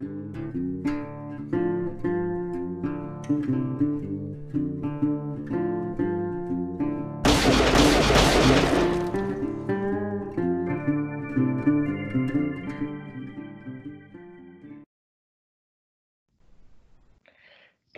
Thank you.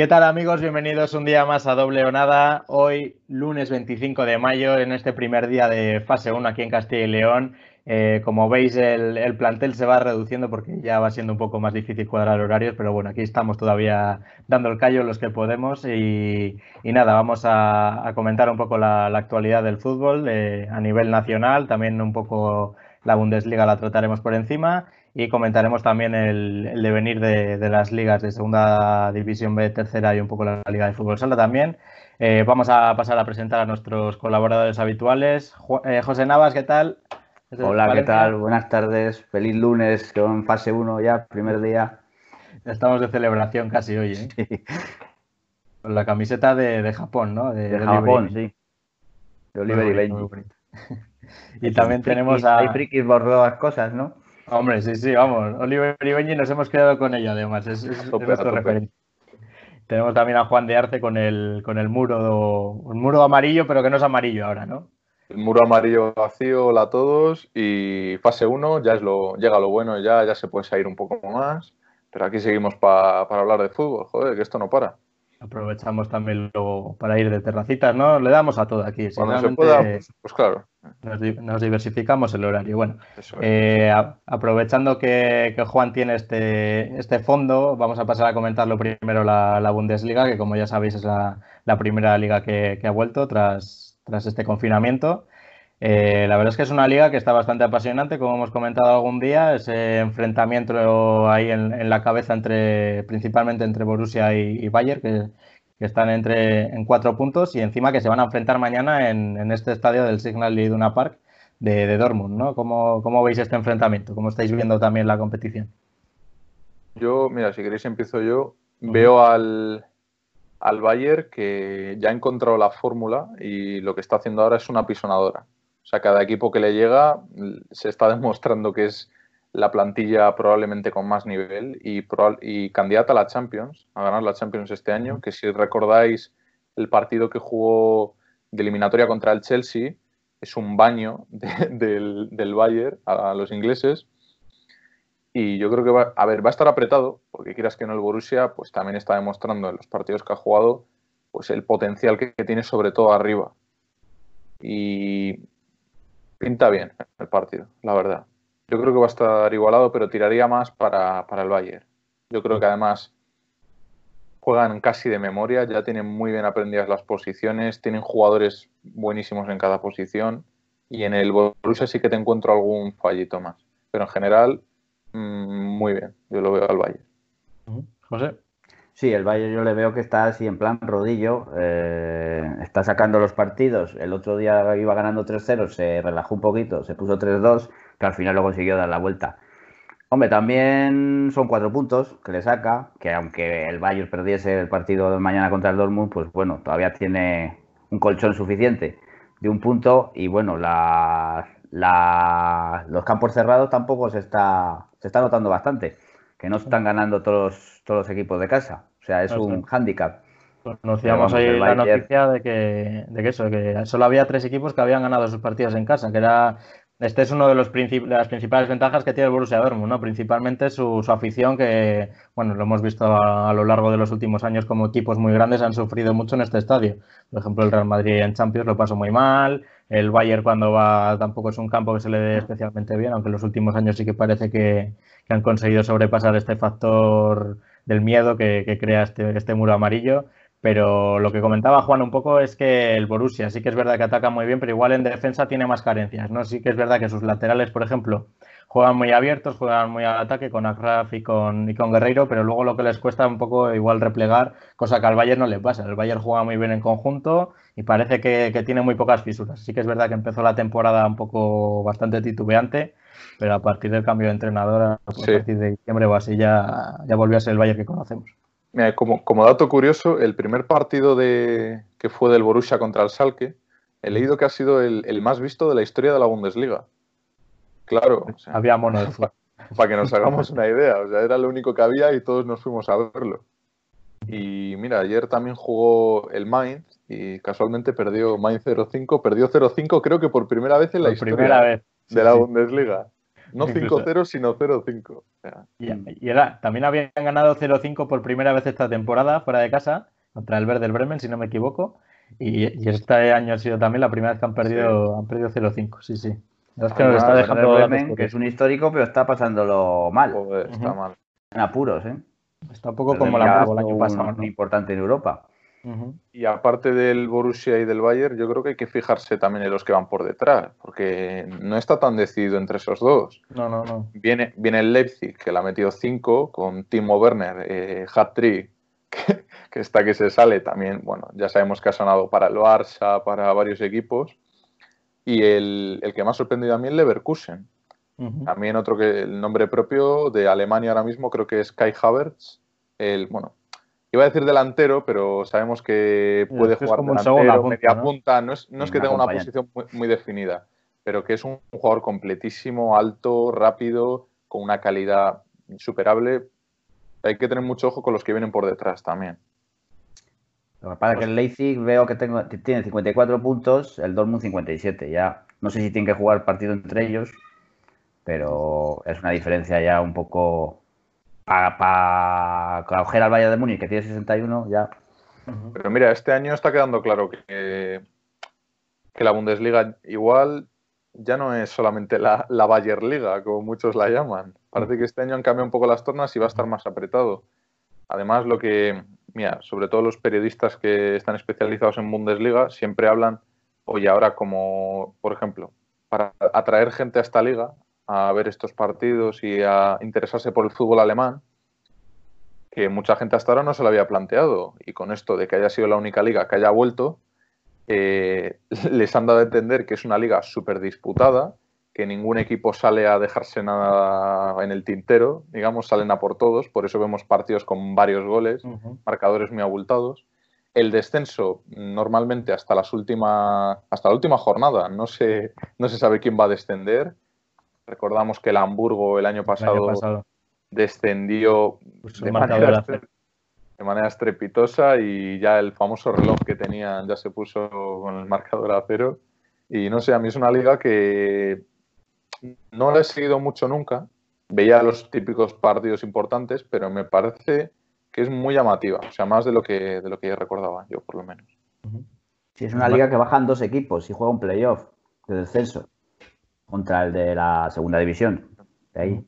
¿Qué tal amigos? Bienvenidos un día más a Doble o Nada. Hoy, lunes 25 de mayo, en este primer día de fase 1 aquí en Castilla y León. Eh, como veis, el, plantel se va reduciendo porque ya va siendo un poco más difícil cuadrar horarios, pero bueno, aquí estamos todavía dando el callo los que podemos y, nada, vamos a, comentar un poco la, actualidad del fútbol eh, a nivel nacional, también un poco la Bundesliga la trataremos por encima y comentaremos también el, devenir de, las ligas de Segunda División B, Tercera y un poco la Liga de Fútbol Sala también. Eh, vamos a pasar a presentar a nuestros colaboradores habituales. Eh, José Navas, ¿qué tal? Hola, ¿qué tal? Buenas tardes. Feliz lunes, con fase 1 ya, primer día. Estamos de celebración casi hoy, ¿eh? Con la camiseta de, Japón, ¿no? De, Japón, sí. De Oliver y Benji. y también tenemos a... Hay frikis por todas cosas, ¿no? Hombre, sí, sí, vamos. Oliver y Benji nos hemos quedado con ello, además. Es, nuestro referente. Tenemos también a Juan de Arce con el, con el muro, un muro amarillo, pero que no es amarillo ahora, ¿no? El muro amarillo vacío, hola a todos. Y fase 1, ya es lo, llega lo bueno, ya, ya se puede salir un poco más. Pero aquí seguimos para hablar de fútbol, joder, que esto no para. Aprovechamos también luego para ir de terracitas, ¿no? Le damos a todo aquí. Cuando se pueda, pues, pues claro. Nos, diversificamos el horario. Bueno, eh, aprovechando que, Juan tiene este, este fondo, vamos a pasar a comentarlo primero la, Bundesliga, que como ya sabéis es la, primera liga que, ha vuelto tras, tras este confinamiento. Eh, la verdad es que es una liga que está bastante apasionante, como hemos comentado algún día, ese enfrentamiento ahí en, la cabeza entre principalmente entre Borussia y, Bayern, que, están entre en cuatro puntos y encima que se van a enfrentar mañana en, este estadio del Signal Iduna Park de, de Dortmund, ¿no? ¿Cómo, ¿Cómo, veis este enfrentamiento? ¿Cómo estáis viendo también la competición? Yo, mira, si queréis empiezo yo. Veo al, al Bayern que ya ha encontrado la fórmula y lo que está haciendo ahora es una pisonadora. O sea, cada equipo que le llega se está demostrando que es la plantilla probablemente con más nivel y, y candidata a la Champions, a ganar la Champions este año, que si recordáis el partido que jugó de eliminatoria contra el Chelsea, es un baño del, del, Bayern a, los ingleses. Y yo creo que va, a ver, va a estar apretado, porque quieras que no el Borussia, pues también está demostrando en los partidos que ha jugado, pues el potencial que tiene sobre todo arriba. Y pinta bien el partido, la verdad. Yo creo que va a estar igualado, pero tiraría más para, el Bayern. Yo creo que además juegan casi de memoria, ya tienen muy bien aprendidas las posiciones, tienen jugadores buenísimos en cada posición y en el Borussia sí que te encuentro algún fallito más. Pero en general, mm, muy bien, yo lo veo al Bayern. José. Sí, el Bayern yo le veo que está así en plan rodillo, eh, está sacando los partidos. El otro día iba ganando 3-0, se relajó un poquito, se puso 3-2, pero al final lo consiguió dar la vuelta. Hombre, también son cuatro puntos que le saca, que aunque el Bayern perdiese el partido de mañana contra el Dortmund, pues bueno, todavía tiene un colchón suficiente de un punto y bueno, la, los campos cerrados tampoco se está, se está notando bastante, que no están ganando todos, todos los equipos de casa. O sea, es un hándicap. Conocíamos ahí la noticia de que, de que eso, que solo había tres equipos que habían ganado sus partidos en casa, que era este es uno de, los las principales ventajas que tiene el Borussia Dortmund, ¿no? Principalmente su, afición, que, bueno, lo hemos visto a, lo largo de los últimos años como equipos muy grandes han sufrido mucho en este estadio. Por ejemplo, el Real Madrid en Champions lo pasó muy mal, el Bayern cuando va tampoco es un campo que se le dé especialmente bien, aunque en los últimos años sí que parece que, que han conseguido sobrepasar este factor del miedo que, crea este, este, muro amarillo. Pero lo que comentaba Juan un poco es que el Borussia sí que es verdad que ataca muy bien, pero igual en defensa tiene más carencias, ¿no? Sí que es verdad que sus laterales, por ejemplo, juegan muy abiertos, juegan muy al ataque con Agraf y con, y con Guerreiro, pero luego lo que les cuesta un poco igual replegar, cosa que al Bayern no le pasa. El Bayern juega muy bien en conjunto y parece que, que tiene muy pocas fisuras. Sí que es verdad que empezó la temporada un poco bastante titubeante, pero a partir del cambio de entrenador, a partir de diciembre o así, ya, ya volvió a ser el Bayern que conocemos. Mira, como, como dato curioso, el primer partido de, que fue del Borussia contra el Salke, he leído que ha sido el, más visto de la historia de la Bundesliga. Claro. Había mono de para que nos hagamos una idea. O sea, era lo único que había y todos nos fuimos a verlo. Y mira, ayer también jugó el Mainz y casualmente perdió Mainz 0-5, perdió 0-5 creo que por primera vez en la historia primera vez. de la Bundesliga. No 5-0, sino 0-5. y, era, también habían ganado 0-5 por primera vez esta temporada fuera de casa contra el Verde del Bremen, si no me equivoco. Y, este año ha sido también la primera vez que han perdido, han perdido 0-5, sí, sí. Es que nos está dejando Bremen, que es un histórico, pero está pasándolo mal. está mal. En apuros, ¿eh? Está un poco como la el año pasado. Muy importante en Europa. Y aparte del Borussia y del Bayern, yo creo que hay que fijarse también en los que van por detrás, porque no está tan decidido entre esos dos. No, no, no. Viene, viene el Leipzig, que le ha metido 5, con Timo Werner, eh, hat-trick, que, está que se sale también. Bueno, ya sabemos que ha sonado para el Barça, para varios equipos. Y el, que más sorprendido a mí es Leverkusen. También otro que el nombre propio de Alemania ahora mismo creo que es Kai Havertz. El, bueno, Iba a decir delantero, pero sabemos que puede jugar como delantero, media punta. No es, que tenga una posición muy, definida, pero que es un jugador completísimo, alto, rápido, con una calidad insuperable. Hay que tener mucho ojo con los que vienen por detrás también. Lo que pasa es que el Leipzig veo que tengo, tiene 54 puntos, el Dortmund 57. Ya no sé si tienen que jugar partido entre ellos, pero es una diferencia ya un poco para coger al Bayern de Múnich, que tiene 61, ya. Pero mira, este año está quedando claro que, que la Bundesliga igual ya no es solamente la, la Bayer Liga, como muchos la llaman. Parece que este año han cambiado un poco las tornas y va a estar más apretado. Además, lo que, mira, sobre todo los periodistas que están especializados en Bundesliga siempre hablan, oye, ahora como, por ejemplo, para atraer gente a esta liga, a ver estos partidos y a interesarse por el fútbol alemán, que mucha gente hasta ahora no se lo había planteado. Y con esto de que haya sido la única liga que haya vuelto, eh, les han dado a entender que es una liga súper disputada, que ningún equipo sale a dejarse nada en el tintero, digamos, salen a por todos, por eso vemos partidos con varios goles, marcadores muy abultados. El descenso, normalmente hasta las últimas, hasta la última jornada, no se, no se sabe quién va a descender Recordamos que el Hamburgo el año pasado, descendió pues de, manera estrepitosa y ya el famoso reloj que tenían ya se puso con el marcador a cero. Y no sé, a mí es una liga que no la he seguido mucho nunca. Veía los típicos partidos importantes, pero me parece que es muy llamativa. O sea, más de lo que, de lo que recordaba yo, por lo menos. Sí, es una liga que bajan dos equipos y juega un playoff de descenso contra el de la segunda división. De ahí.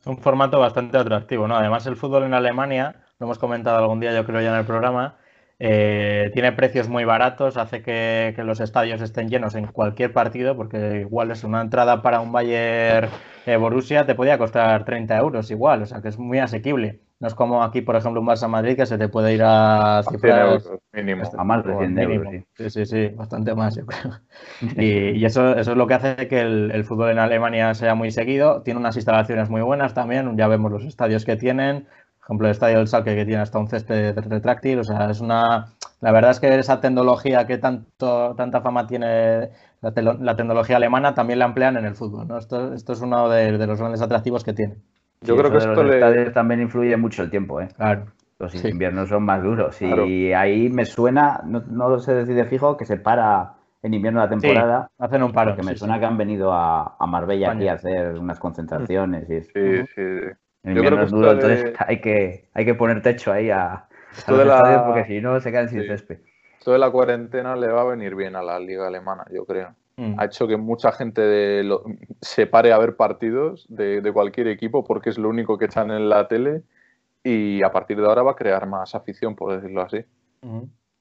Es un formato bastante atractivo, ¿no? Además, el fútbol en Alemania, lo hemos comentado algún día, yo creo ya en el programa, eh, tiene precios muy baratos, hace que, los estadios estén llenos en cualquier partido, porque igual es una entrada para un Bayern eh, Borussia, te podía costar 30 euros igual, o sea que es muy asequible. No es como aquí, por ejemplo, un Barça Madrid que se te puede ir a cifras mínimo. A más de 100 euros. Sí. sí, sí, bastante más, yo creo. Y, eso, eso es lo que hace que el, fútbol en Alemania sea muy seguido. Tiene unas instalaciones muy buenas también. Ya vemos los estadios que tienen. Por ejemplo, el estadio del Salque que tiene hasta un césped retráctil. O sea, es una. La verdad es que esa tecnología que tanto, tanta fama tiene la, tecnología alemana también la emplean en el fútbol. ¿no? Esto, esto es uno de, de los grandes atractivos que tiene. Yo creo que esto le... también influye mucho el tiempo, ¿eh? Claro. Los inviernos son más duros. Y ahí me suena, no, no se decide fijo, que se para en invierno la temporada. hacen un paro. Porque me suena que han venido a, Marbella aquí a hacer unas concentraciones. Y sí, sí. En invierno es duro, entonces hay, que, hay que poner techo ahí a, los estadios porque si no se quedan sin césped. Esto de la cuarentena le va a venir bien a la liga alemana, yo creo. Mm. ha hecho que mucha gente se pare a ver partidos de, cualquier equipo porque es lo único que echan en la tele y a partir de ahora va a crear más afición, por decirlo así.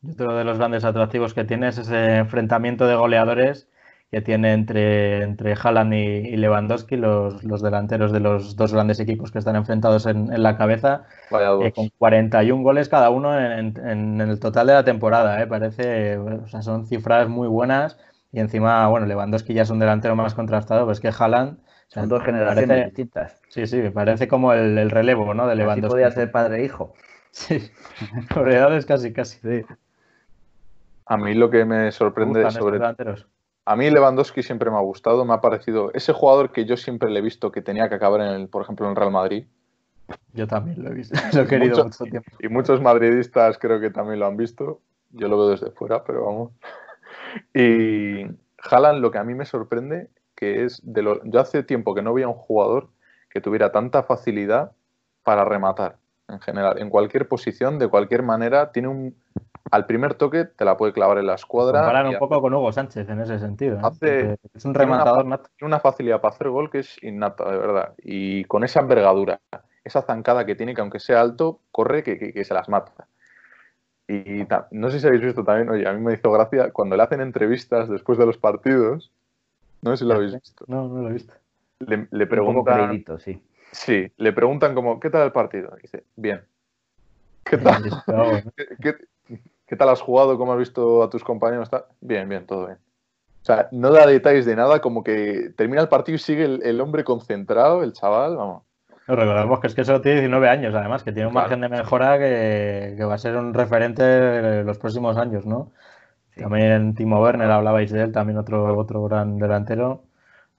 otro de los grandes atractivos que tiene es ese enfrentamiento de goleadores que tiene entre, entre Haaland y, Lewandowski, los, delanteros de los dos grandes equipos que están enfrentados en, la cabeza, eh, con 41 goles cada uno en, el total de la temporada. Eh. Parece, o sea, son cifras muy buenas y encima, bueno, Lewandowski ya es un delantero más contrastado, pues que Haaland... Son dos generaciones distintas. Sí, sí, me parece como el, relevo, ¿no? De Lewandowski. Así podía ser padre e hijo. Sí, por edades casi, casi, sí. A mí lo que me sorprende sobre... A mí Lewandowski siempre me ha gustado, me ha parecido ese jugador que yo siempre le he visto que tenía que acabar, en el, por ejemplo, en el Real Madrid. Yo también lo he visto, lo he querido mucho tiempo. Y muchos madridistas creo que también lo han visto. Yo lo veo desde fuera, pero vamos. Y Haaland lo que a mí me sorprende que es de lo yo hace tiempo que no veía un jugador que tuviera tanta facilidad para rematar en general, en cualquier posición, de cualquier manera, tiene un al primer toque te la puede clavar en la escuadra. Comparar un poco con Hugo Sánchez en ese sentido. ¿eh? es un rematador nato. Tiene una facilidad para hacer gol que es innata, de verdad. Y con esa envergadura, esa zancada que tiene, que aunque sea alto, corre que, que, se las mata. Y no sé si habéis visto también, oye, a mí me hizo gracia cuando le hacen entrevistas después de los partidos. No sé si lo habéis visto. No, no lo he visto. Le, le preguntan. sí. Sí, le preguntan como, ¿qué tal el partido? dice, bien. ¿Qué tal? ¿Qué, ¿Qué tal has jugado? ¿Cómo has visto a tus compañeros? Bien, bien, todo bien. O sea, no da detalles de nada, como que termina el partido y sigue el, hombre concentrado, el chaval, vamos. No, recordemos que es que solo tiene 19 años, además, que tiene un margen de mejora que, va a ser un referente en los próximos años, ¿no? También Timo Werner, hablabais de él, también otro, otro gran delantero.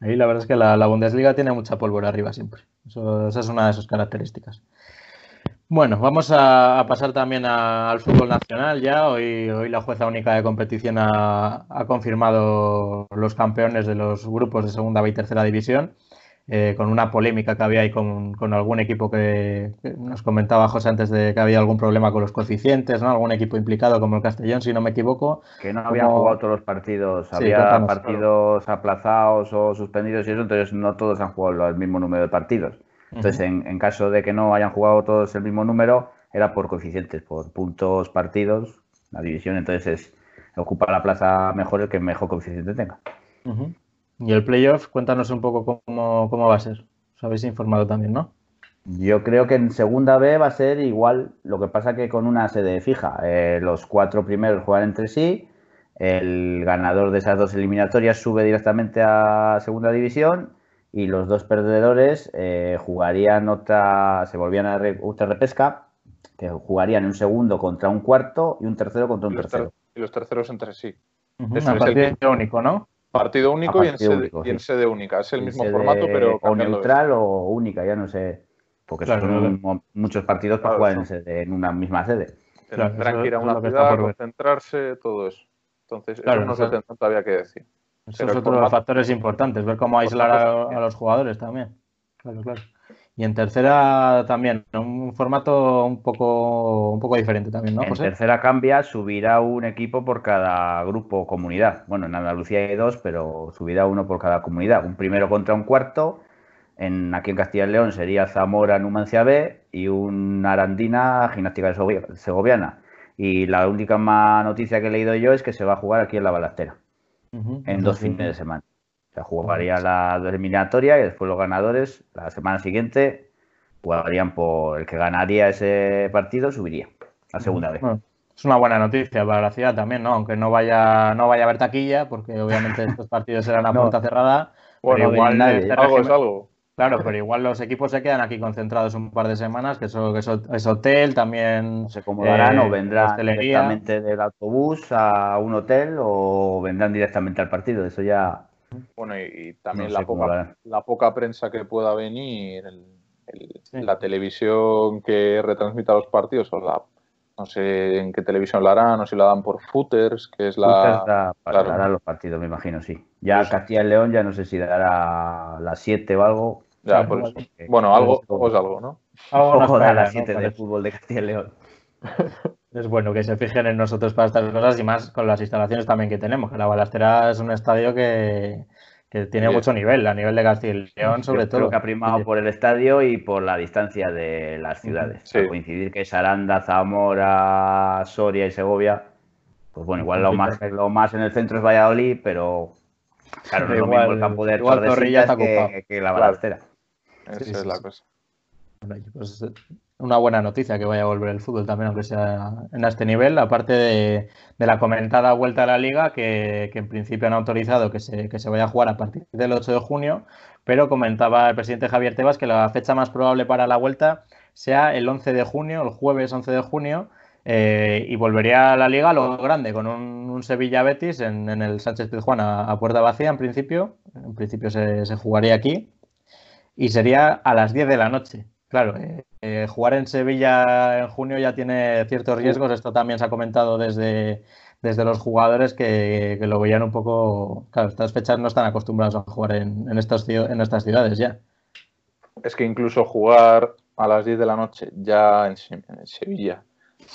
Ahí la verdad es que la, Bundesliga tiene mucha pólvora arriba siempre. esa es una de sus características. Bueno, vamos a, pasar también al fútbol nacional ya. Hoy, hoy la jueza única de competición ha, confirmado los campeones de los grupos de segunda y tercera división, eh, con una polémica que había ahí con, algún equipo que, nos comentaba José antes de que había algún problema con los coeficientes, ¿no? Algún equipo implicado como el Castellón, si no me equivoco. Que no habían jugado todos los partidos, había partidos aplazados o suspendidos y eso, entonces no todos han jugado el mismo número de partidos. Entonces, en, caso de que no hayan jugado todos el mismo número, era por coeficientes, por puntos partidos, la división. Entonces, es, ocupa la plaza mejor el que mejor coeficiente tenga. Y el playoff, cuéntanos un poco cómo, va a ser. Os habéis informado también, ¿no? Yo creo que en segunda B va a ser igual, lo que pasa que con una sede fija. Eh, los cuatro primeros juegan entre sí, el ganador de esas dos eliminatorias sube directamente a segunda división y los dos perdedores eh, jugarían otra, se volvían a otra repesca, que jugarían un segundo contra un cuarto y un tercero contra un tercero. Y los terceros entre sí. es partido único, ¿no? Partido único, y, en sede, única. Es el mismo formato, pero. O neutral o única, ya no sé. Porque son muchos partidos para jugar en, una misma sede. Tendrán que ir a una ciudad, concentrarse, todo eso. Entonces, eso no se tendrá todavía que decir. Eso es otro de los factores importantes, ver cómo aislar a, los jugadores también. Claro, claro. Y en tercera también, un formato un poco, un poco diferente también, ¿no? En tercera cambia, subirá un equipo por cada grupo o comunidad. Bueno, en Andalucía hay dos, pero subirá uno por cada comunidad. Un primero contra un cuarto. En, aquí en Castilla y León sería Zamora Numancia B y un Arandina Gimnástica Segoviana. Y la única más noticia que he leído yo es que se va a jugar aquí en la Balastera en dos fines de semana. O sea, jugaría la eliminatoria y después los ganadores la semana siguiente jugarían por el que ganaría ese partido, subiría a segunda vez. es una buena noticia para la ciudad también, ¿no? Aunque no vaya, no vaya a haber taquilla, porque obviamente estos partidos serán a puerta cerrada. Bueno, igual algo es algo. Claro, pero igual los equipos se quedan aquí concentrados un par de semanas, que eso, que eso es hotel, también. se acomodarán o eh, vendrán directamente del autobús a un hotel o vendrán directamente al partido. Eso ya. Bueno, y, también la, poca, la, poca, prensa que pueda venir, la televisión que retransmita los partidos, o la, no sé en qué televisión la harán, o si la dan por footers, que es la. para los partidos, me imagino, sí. Ya Castilla y León, ya no sé si dará las 7 o algo ya, por Bueno, algo, es algo, ¿no? Algo de las 7 de fútbol de Castilla y León. Es bueno que se fijen en nosotros para estas cosas y más con las instalaciones también que tenemos. Que la Balastera es un estadio que, tiene mucho nivel, a nivel de Castilla y León, sobre todo. Creo que ha primado por el estadio y por la distancia de las ciudades. coincidir que Saranda, Zamora, Soria y Segovia, pues bueno, igual lo más, lo más en el centro es Valladolid, pero claro, no es lo mismo el campo de Tordesillas que, que la Balastera. Esa es la cosa. Pues, una buena noticia que vaya a volver el fútbol también, aunque sea en este nivel, aparte de, la comentada vuelta a la liga, que, en principio han autorizado que se, que se, vaya a jugar a partir del 8 de junio, pero comentaba el presidente Javier Tebas que la fecha más probable para la vuelta sea el 11 de junio, el jueves 11 de junio, Eh, y volvería a la liga lo grande, con un, Sevilla-Betis en, el Sánchez Pizjuán a, puerta vacía en principio. En principio se, jugaría aquí. Y sería a las 10 de la noche. Claro, eh, eh, jugar en Sevilla en junio ya tiene ciertos riesgos. Esto también se ha comentado desde, desde los jugadores que, lo veían un poco. Claro, estas fechas no están acostumbrados a jugar en, en, estas, en estas ciudades ya. Es que incluso jugar a las 10 de la noche ya en Sevilla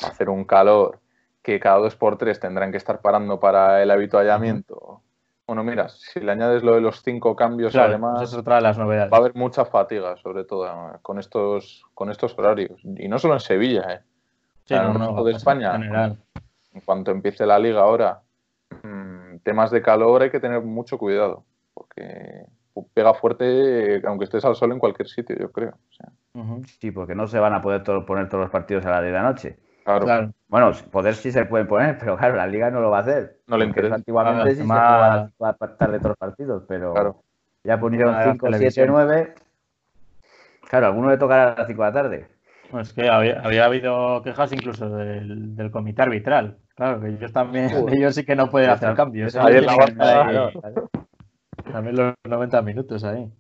hacer un calor que cada dos por tres tendrán que estar parando para el habituallamiento. Bueno, mira, si le añades lo de los cinco cambios, además, es otra de las novedades. va a haber mucha fatiga, sobre todo con estos, con estos horarios. Y no solo en Sevilla, ¿eh? en el resto de España. En, cuanto empiece la liga ahora, mm, temas de calor hay que tener mucho cuidado, porque pega fuerte aunque estés al sol en cualquier sitio, yo creo. Sí, porque no se van a poder poner todos los partidos a la de la noche. Claro. Bueno, poder sí se pueden poner, pero claro, la liga no lo va a hacer. No le interesa. Antiguamente sí se va a pactar de todos los partidos, pero ya pusieron 5, 7, 9. Claro, alguno le tocará a las 5 de la tarde. Pues que había, habido quejas incluso del, del, comité arbitral. Claro, que ellos también, ellos sí que no pueden hacer cambios. También los 90 minutos ahí.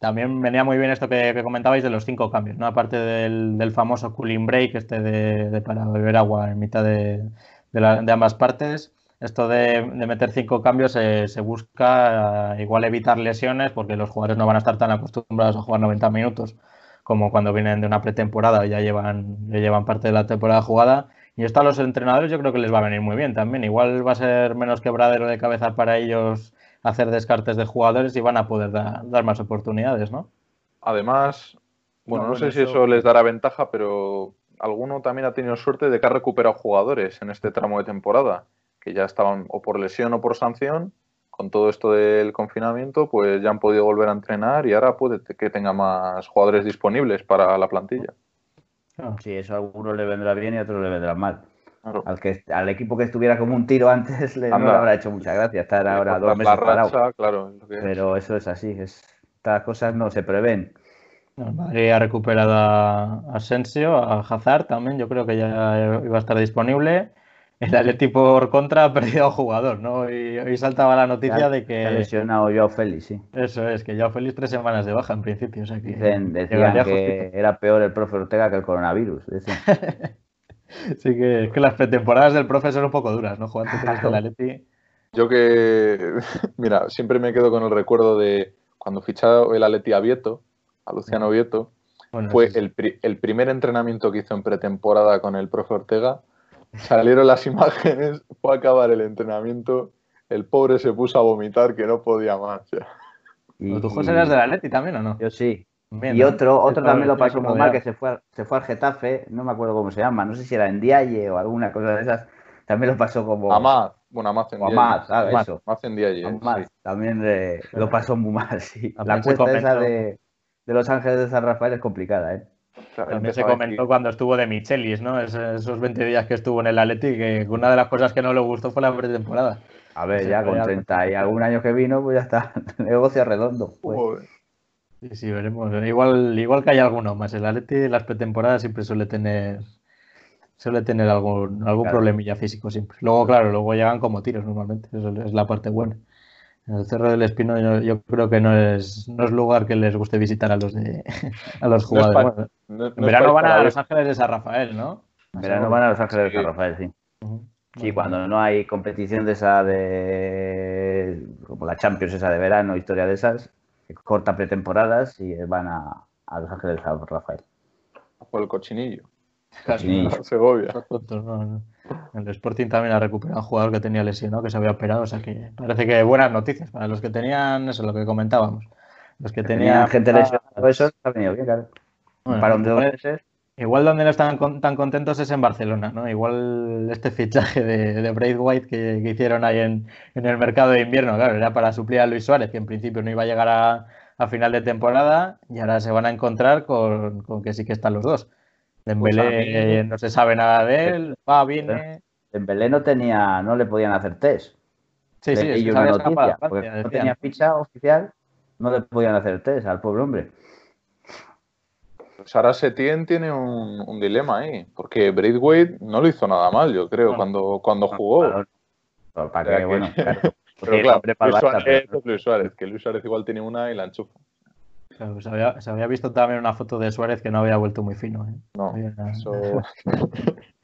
También venía muy bien esto que, comentabais de los cinco cambios, ¿no? Aparte del, famoso cooling break, este de, para beber agua en mitad de, ambas partes. Esto de, meter cinco cambios se busca eh, igual evitar lesiones porque los jugadores no van a estar tan acostumbrados a jugar 90 minutos como cuando vienen de una pretemporada y ya llevan, ya llevan parte de la temporada jugada. Y esto a los entrenadores yo creo que les va a venir muy bien también. Igual va a ser menos quebradero de cabeza para ellos hacer descartes de jugadores y van a poder dar más oportunidades, ¿no? Además, bueno, no, sé si eso les dará ventaja, pero alguno también ha tenido suerte de que ha recuperado jugadores en este tramo de temporada, que ya estaban o por lesión o por sanción. Con todo esto del confinamiento, pues ya han podido volver a entrenar y ahora puede que tenga más jugadores disponibles para la plantilla. Sí, eso a algunos le vendrá bien y a otros le vendrá mal. Al, que, al equipo que estuviera como un tiro antes le, no le habrá hecho mucha gracia estar ahora dos meses parado. Pero eso es así, estas cosas no se prevén. El Madrid ha recuperado a Asensio, a Hazard también, yo creo que ya iba a estar disponible. El Atleti por contra ha perdido a un jugador, ¿no? Y hoy saltaba la noticia de que. Ha lesionado Joao Félix, sí. Eso es, que Joao Félix tres semanas de baja en principio. O sea que decían que era peor el profe Ortega que el coronavirus. Sí que es que las pretemporadas del profe son un poco duras, ¿no? Jugando con el Atleti. Yo que, mira, siempre me quedo con el recuerdo de cuando fichó el Atleti a Vieto, a Luciano Vieto, fue el, el, primer entrenamiento que hizo en pretemporada con el profe Ortega. Salieron las imágenes, fue a acabar el entrenamiento, el pobre se puso a vomitar que no podía más. ¿Tú, José, eras del Atleti también o no? Yo sí y otro, otro también lo pasó muy mal, que se fue, se fue al Getafe, no me acuerdo cómo se llama, no sé si era en Dialle o alguna cosa de esas, también lo pasó como... Amaz, bueno, Amaz en Dialle. Amaz, eso. Amaz en Dialle, también lo pasó muy mal, sí. La cuesta esa de, de, Los Ángeles de San Rafael es complicada, ¿eh? también se comentó cuando estuvo de Michelis, ¿no? esos 20 días que estuvo en el Atleti, que una de las cosas que no le gustó fue la pretemporada. A ver, ya con 30 y algún año que vino, pues ya está, negocio redondo. Pues. Sí, sí, veremos. Igual, igual que hay alguno más. El Atleti las pretemporadas siempre suele tener suele tener algún, algún problemilla físico siempre. Luego, claro, luego llegan como tiros normalmente. Eso es la parte buena. En el Cerro del Espino yo, creo que no es, no es lugar que les guste visitar a los de a los jugadores. en verano van a Los Ángeles de San Rafael, ¿no? En verano van a Los Ángeles de San Rafael, sí. Sí, cuando no hay competición de esa de como la Champions esa de verano, historia de esas, corta pretemporadas y van a, a Los Ángeles San Rafael. Por el cochinillo. Cochinillo. Segovia. El Sporting también ha recuperado un jugador que tenía lesionado, que se había operado, o sea que parece que buenas noticias para los que tenían, eso es lo que comentábamos. Los que, tenían, gente lesionada, eso ha venido bien, claro. para un de Igual donde no están tan contentos es en Barcelona, ¿no? Igual este fichaje de, de Braithwaite que, que, hicieron ahí en, el mercado de invierno, claro, era para suplir a Luis Suárez, que en principio no iba a llegar a, final de temporada, y ahora se van a encontrar con, que sí que están los dos. Dembélé pues no se sabe nada de él, va, viene... Dembélé no tenía, no le podían hacer test. Sí, sí, y una noticia, porque no tenía ficha oficial, no le podían hacer test al pobre hombre. Pues ahora Setien tiene un, dilema ahí, porque Braithwaite no lo hizo nada mal, yo creo, cuando, cuando jugó. ¿Para qué? Bueno, claro. Pero claro, Luis Suárez, Luis Suárez, que Luis Suárez igual tiene una y la enchufa. Claro, se, había, se, había, visto también una foto de Suárez que no había vuelto muy fino. ¿eh? No, eso...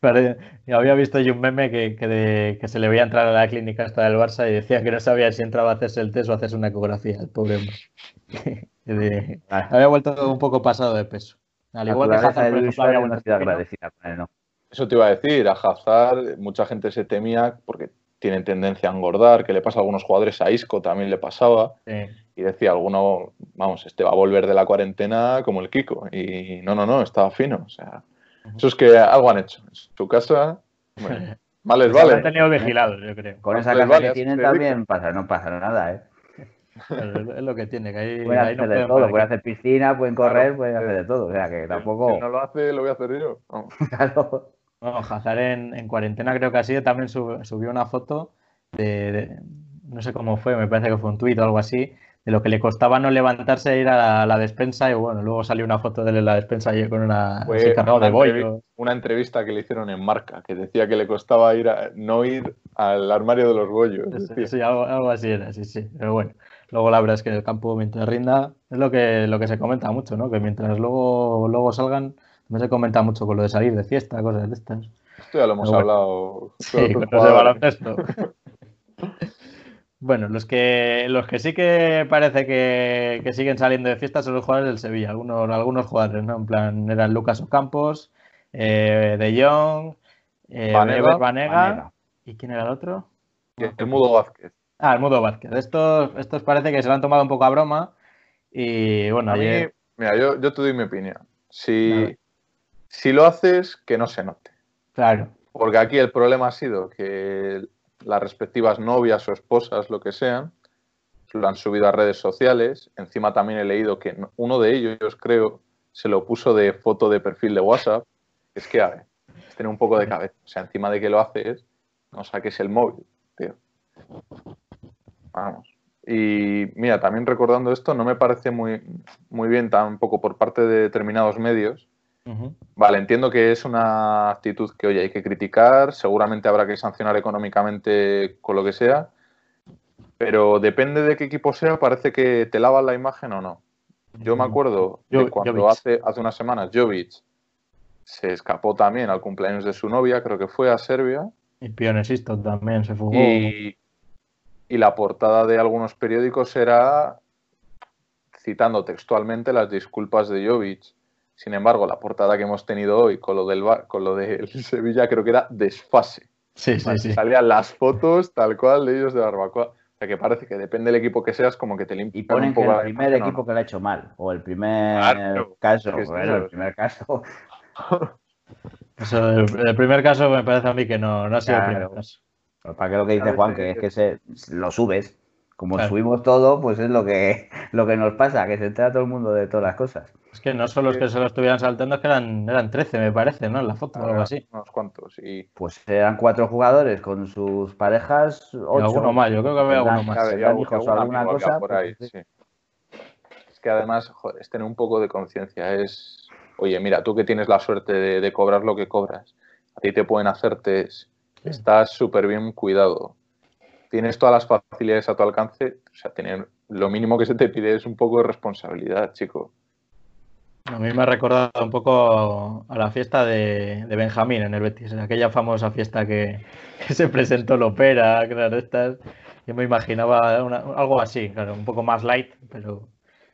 Pero yo había visto yo un meme que, que, que, se le veía entrar a la clínica hasta del Barça y decía que no sabía si entraba a hacerse el test o a hacerse una ecografía, el pobre hombre. había vuelto un poco pasado de peso. Al igual que Hazard, por ejemplo, había vuelto agradecida con él, ¿no? Eso te iba a decir, a Hazard mucha gente se temía porque tienen tendencia a engordar, que le pasa a algunos jugadores, a Isco también le pasaba. Y decía alguno, vamos, este va a volver de la cuarentena como el Kiko. Y no, no, no, estaba fino. O sea, eso es que algo han hecho. En su casa, bueno, mal les vale. han tenido vigilados, yo creo. Con esa casa que tienen también pasa, no pasa nada, ¿eh? es lo que tiene, que ahí, pueden hacer de todo, pueden hacer piscina, pueden correr, pueden hacer de todo, o sea que tampoco... Si no lo hace, lo voy a hacer yo. claro. No, Hazard en, en, cuarentena creo que sido, también subió una foto de, no sé cómo fue, me parece que fue un tuit o algo así, de lo que le costaba no levantarse e ir a la, despensa y bueno, luego salió una foto de él en la despensa y con una fue cargado de bollo. Una entrevista que le hicieron en Marca, que decía que le costaba ir a, no ir al armario de los bollos. Sí, algo, así era, sí, sí. Pero bueno, luego la verdad es que el campo mientras rinda es lo que, lo que se comenta mucho, ¿no? Que mientras luego, luego salgan no se comenta mucho con lo de salir de fiesta, cosas de estas. Esto ya lo hemos hablado. Sí, con los de baloncesto. bueno, los que, los que sí que parece que, siguen saliendo de fiesta son los jugadores del Sevilla. Algunos, algunos jugadores, ¿no? En plan, eran Lucas Ocampos, eh, De Jong, eh, Vanega, ¿Y quién era el otro? El Mudo Vázquez. Ah, el Mudo Vázquez. Estos, estos parece que se lo han tomado un poco a broma. Y bueno, ayer... mira, yo, yo te doy mi opinión. Si, si lo haces, que no se note. Claro. Porque aquí el problema ha sido que las respectivas novias o esposas, lo que sean, lo han subido a redes sociales. Encima también he leído que uno de ellos, creo, se lo puso de foto de perfil de WhatsApp. Es que, a ver, tener un poco de cabeza. O sea, encima de que lo haces, no saques el móvil, tío. Vamos. Y mira, también recordando esto, no me parece muy, muy bien tampoco por parte de determinados medios Vale, entiendo que es una actitud que, oye, hay que criticar, seguramente habrá que sancionar económicamente con lo que sea, pero depende de qué equipo sea, parece que te lavan la imagen o no. Yo me acuerdo de cuando hace, hace unas semanas Jovic se escapó también al cumpleaños de su novia, creo que fue a Serbia. Y Pionesisto también se fugó. Y, y la portada de algunos periódicos era citando textualmente las disculpas de Jovic sin embargo, la portada que hemos tenido hoy con lo del, con lo del Sevilla creo que era desfase. Sí, sí, sí. Salían las fotos tal cual de ellos de barbacoa. O sea, que parece que depende del equipo que seas, como que te limpian Y ponen que el primer equipo que lo ha hecho mal, o el primer caso, bueno, el primer caso. el, primer caso me parece a mí que no, no ha sido el primer caso. ¿Para qué lo que dice Juan? Que es que se, lo subes. Como subimos todo, pues es lo que, lo que nos pasa, que se entera todo el mundo de todas las cosas. Es que no son los que se lo estuvieran saltando, es que eran, eran 13, me parece, ¿no? En la foto o algo así. Unos cuantos. Y... Pues eran cuatro jugadores con sus parejas, ocho. alguno más, yo creo que había alguno más. alguna cosa. Por ahí, pues, sí. Es que además, joder, es tener un poco de conciencia. Es, oye, mira, tú que tienes la suerte de, cobrar lo que cobras, a ti te pueden hacer test, estás súper bien cuidado, tienes todas las facilidades a tu alcance, o sea, tener lo mínimo que se te pide es un poco de responsabilidad, chico. A mí me ha recordado un poco a la fiesta de, Benjamín en el Betis, aquella famosa fiesta que, se presentó Lopera, claro, estas. Yo me imaginaba algo así, claro, un poco más light, pero.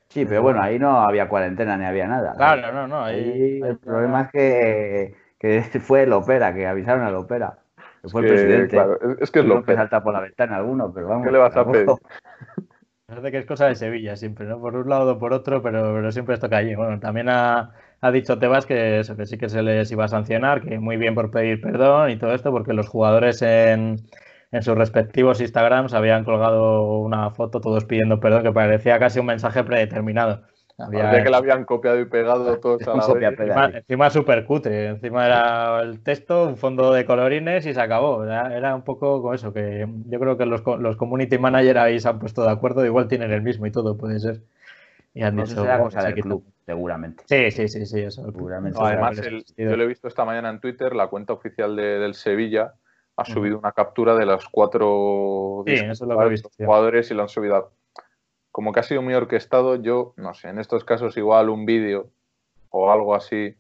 Sí, pero bueno, ahí no había cuarentena ni había nada. Claro, no, no. Ahí, el problema es que, que fue Lopera, que avisaron a Lopera. Que fue el presidente. Claro, es que es Lopera. salta por la ventana alguno, pero vamos. ¿Qué le vas a pedir? Parece que es cosa de Sevilla siempre, ¿no? Por un lado o por otro, pero, pero siempre esto cae allí. Bueno, también ha, ha dicho Tebas que eso, que sí que se les iba a sancionar, que muy bien por pedir perdón y todo esto, porque los jugadores en, en sus respectivos Instagrams habían colgado una foto todos pidiendo perdón, que parecía casi un mensaje predeterminado. Había que la habían copiado y pegado todos a la vez. Encima, encima súper cutre. Encima era el texto, un fondo de colorines y se acabó. Era, un poco con eso, que yo creo que los, los community managers ahí se han puesto de acuerdo, igual tienen el mismo y todo, puede ser. y han No dicho. será "Bueno, cosa del quita". club, seguramente. Sí, sí, sí, sí, eso. Seguramente No, además, el- yo lo he visto esta mañana en Twitter, la cuenta oficial de- del Sevilla ha subido una captura de las cuatro Sí, eso es lo que he visto, sí. jugadores y lo han subido. Como que ha sido muy orquestado, yo no sé, en estos casos igual un vídeo o algo así,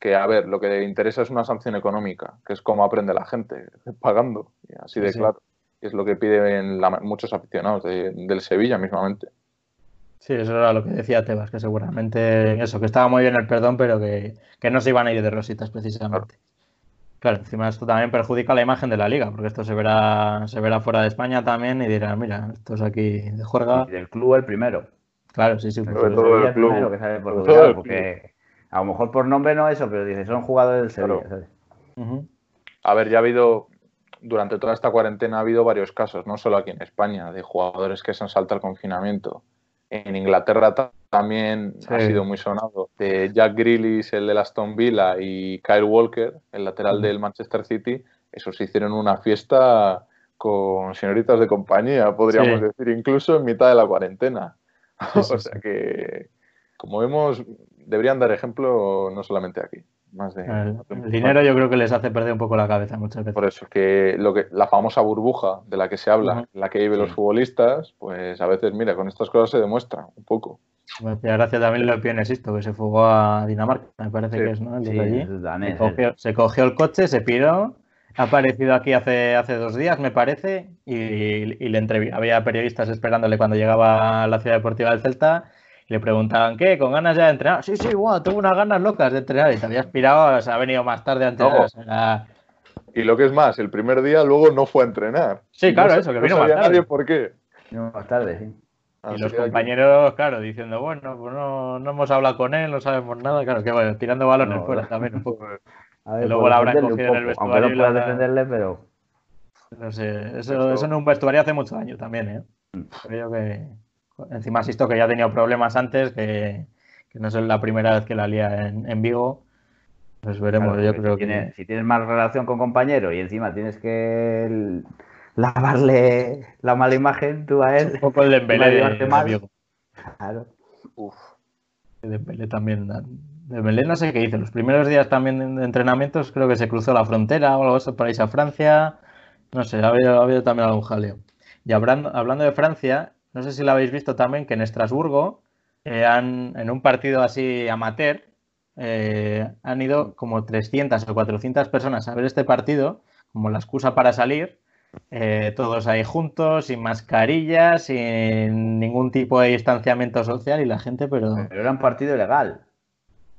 que a ver, lo que le interesa es una sanción económica, que es como aprende la gente, pagando, y así de Sí. claro. Es lo que piden la- muchos aficionados de- del Sevilla mismamente. Sí, eso era lo que decía Tebas, que seguramente eso, que estaba muy bien el perdón, pero que, que no se iban a ir de rositas precisamente. Claro, encima esto también perjudica la imagen de la liga, porque esto se verá, se verá fuera de España también y dirán, mira, esto es aquí de juerga. Y del club el primero. Claro, sí, sí. El pues Sobre todo el primero que sale todo del porque a lo mejor por nombre no eso, pero dice, son jugadores del Sevilla, Claro. A ver, ya ha habido, durante toda esta cuarentena ha habido varios casos, no solo aquí en España, de jugadores que se han saltado el confinamiento. En Inglaterra ta- también ha sido muy sonado. De Jack Grealish, el de Aston Villa, y Kyle Walker, el lateral del Manchester City, esos hicieron una fiesta con señoritas de compañía, podríamos Sí. decir, incluso en mitad de la cuarentena. O sea que, como vemos, deberían dar ejemplo no solamente aquí. Más de, El, el dinero yo creo que les hace perder un poco la cabeza muchas veces. por eso que lo que la famosa burbuja de la que se habla, en la que viven los futbolistas, pues a veces, mira, con estas cosas se demuestra un poco. Me hacía gracia también lo de Pionesisto, que se fugó a Dinamarca, me parece Sí. que es, ¿no? Sí, allí. danés, Se cogió, se cogió el coche, se piró, ha aparecido aquí hace, hace dos días, me parece, y, y le entrevi- había periodistas esperándole cuando llegaba a la ciudad deportiva del Celta y le preguntaban, ¿qué? ¿Con ganas ya de entrenar? Sí, sí, guau, tengo unas ganas locas de entrenar y te habías pirado, o sea, ha venido más tarde a entrenar. Ojo. o sea, Y lo que es más, el primer día luego no fue a entrenar. Sí, claro, No eso, que no vino más sabía tarde. nadie por qué. No, más tarde, sí. y Así los que compañeros, claro, diciendo, bueno, pues no, no hemos hablado con él, no sabemos nada, claro, que bueno, tirando balones No, fuera no. también un poco. A Y luego la habrán cogido en el poco, Aunque no vestuario la habrán- defenderle, pero No sé, eso, Eso- eso en un vestuario hace mucho daño también, ¿eh? Mm. Creo que. Encima asisto que ya ha tenido problemas antes, que, que no es la primera vez que la lía en, en Vigo. Pues veremos, Claro, yo creo si que. tienes, si tienes mal relación con compañero y encima tienes que lavarle la mala imagen tú a Un él, poco el Dembélé de, de. Vigo. claro. Uf, Dembélé también. Dembélé no sé qué hizo. Los primeros días también de entrenamientos creo que se cruzó la frontera o algo así para irse a Francia. No sé, ha habido, ha habido también algún jaleo. Y hablando, hablando de Francia, no sé si lo habéis visto también que en Estrasburgo eh, han, en un partido así amateur eh, han ido como 300 o 400 personas a ver este partido como la excusa para salir. eh, todos ahí juntos, sin mascarillas, sin ningún tipo de distanciamiento social y la gente, pero... Pero era un partido ilegal.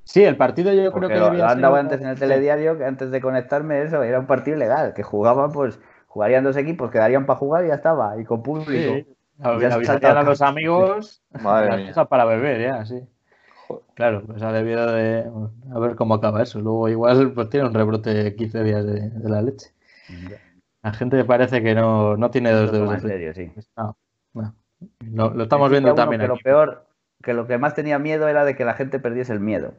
Sí, el partido yo Porque creo que lo, debía lo ser un- antes en el telediario, que antes de conectarme eso, era un partido ilegal, que jugaban, pues, jugarían dos equipos, quedarían para jugar y ya estaba, y con público. Sí, avisarían a los amigos Madre mía. para beber, ya, sí. Joder. Claro, pues ha debido de... A ver cómo acaba eso. Luego igual pues tiene un rebrote 15 días de, de la leche. La gente parece que no, no tiene dos dedos de serio, sí. No, no. Lo, lo estamos viendo uno también que aquí. lo peor, que lo que más tenía miedo era de que la gente perdiese el miedo.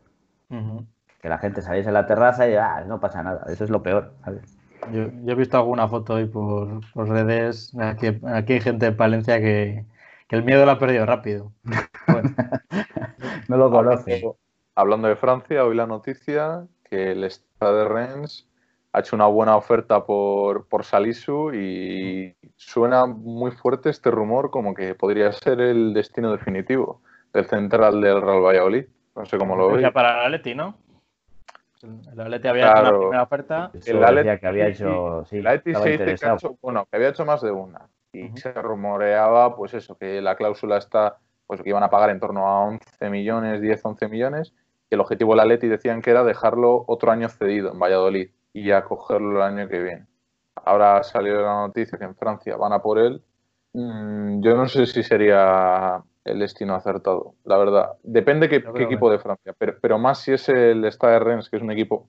Que la gente saliese a la terraza y ah, no pasa nada. Eso es lo peor. ¿sabes? Yo, yo he visto alguna foto ahí por, por redes. Aquí, aquí hay gente en Palencia que, que el miedo lo ha perdido rápido. Bueno, No lo conoce. Hablando, de Francia, hoy la noticia que el Stade de Rennes ha hecho una buena oferta por, por Salisu y suena muy fuerte este rumor como que podría ser el destino definitivo del central del Real Valladolid. No sé cómo lo veis. ya para el Atleti, ¿no? El Atleti había hecho una primera oferta. El Atleti- que había hecho, sí, el Atleti se dice que, ha interesado. hecho, bueno, que había hecho más de una. Y se rumoreaba, pues eso, que la cláusula está, pues que iban a pagar en torno a 11 millones, 10, 11 millones. Y el objetivo del Atleti decían que era dejarlo otro año cedido en Valladolid y ya cogerlo el año que viene. Ahora ha salido la noticia que en Francia van a por él. Mm, yo no sé si sería el destino acertado, la verdad. Depende qué, qué equipo que- de Francia, pero, pero más si es el Stade Rennes, que es un equipo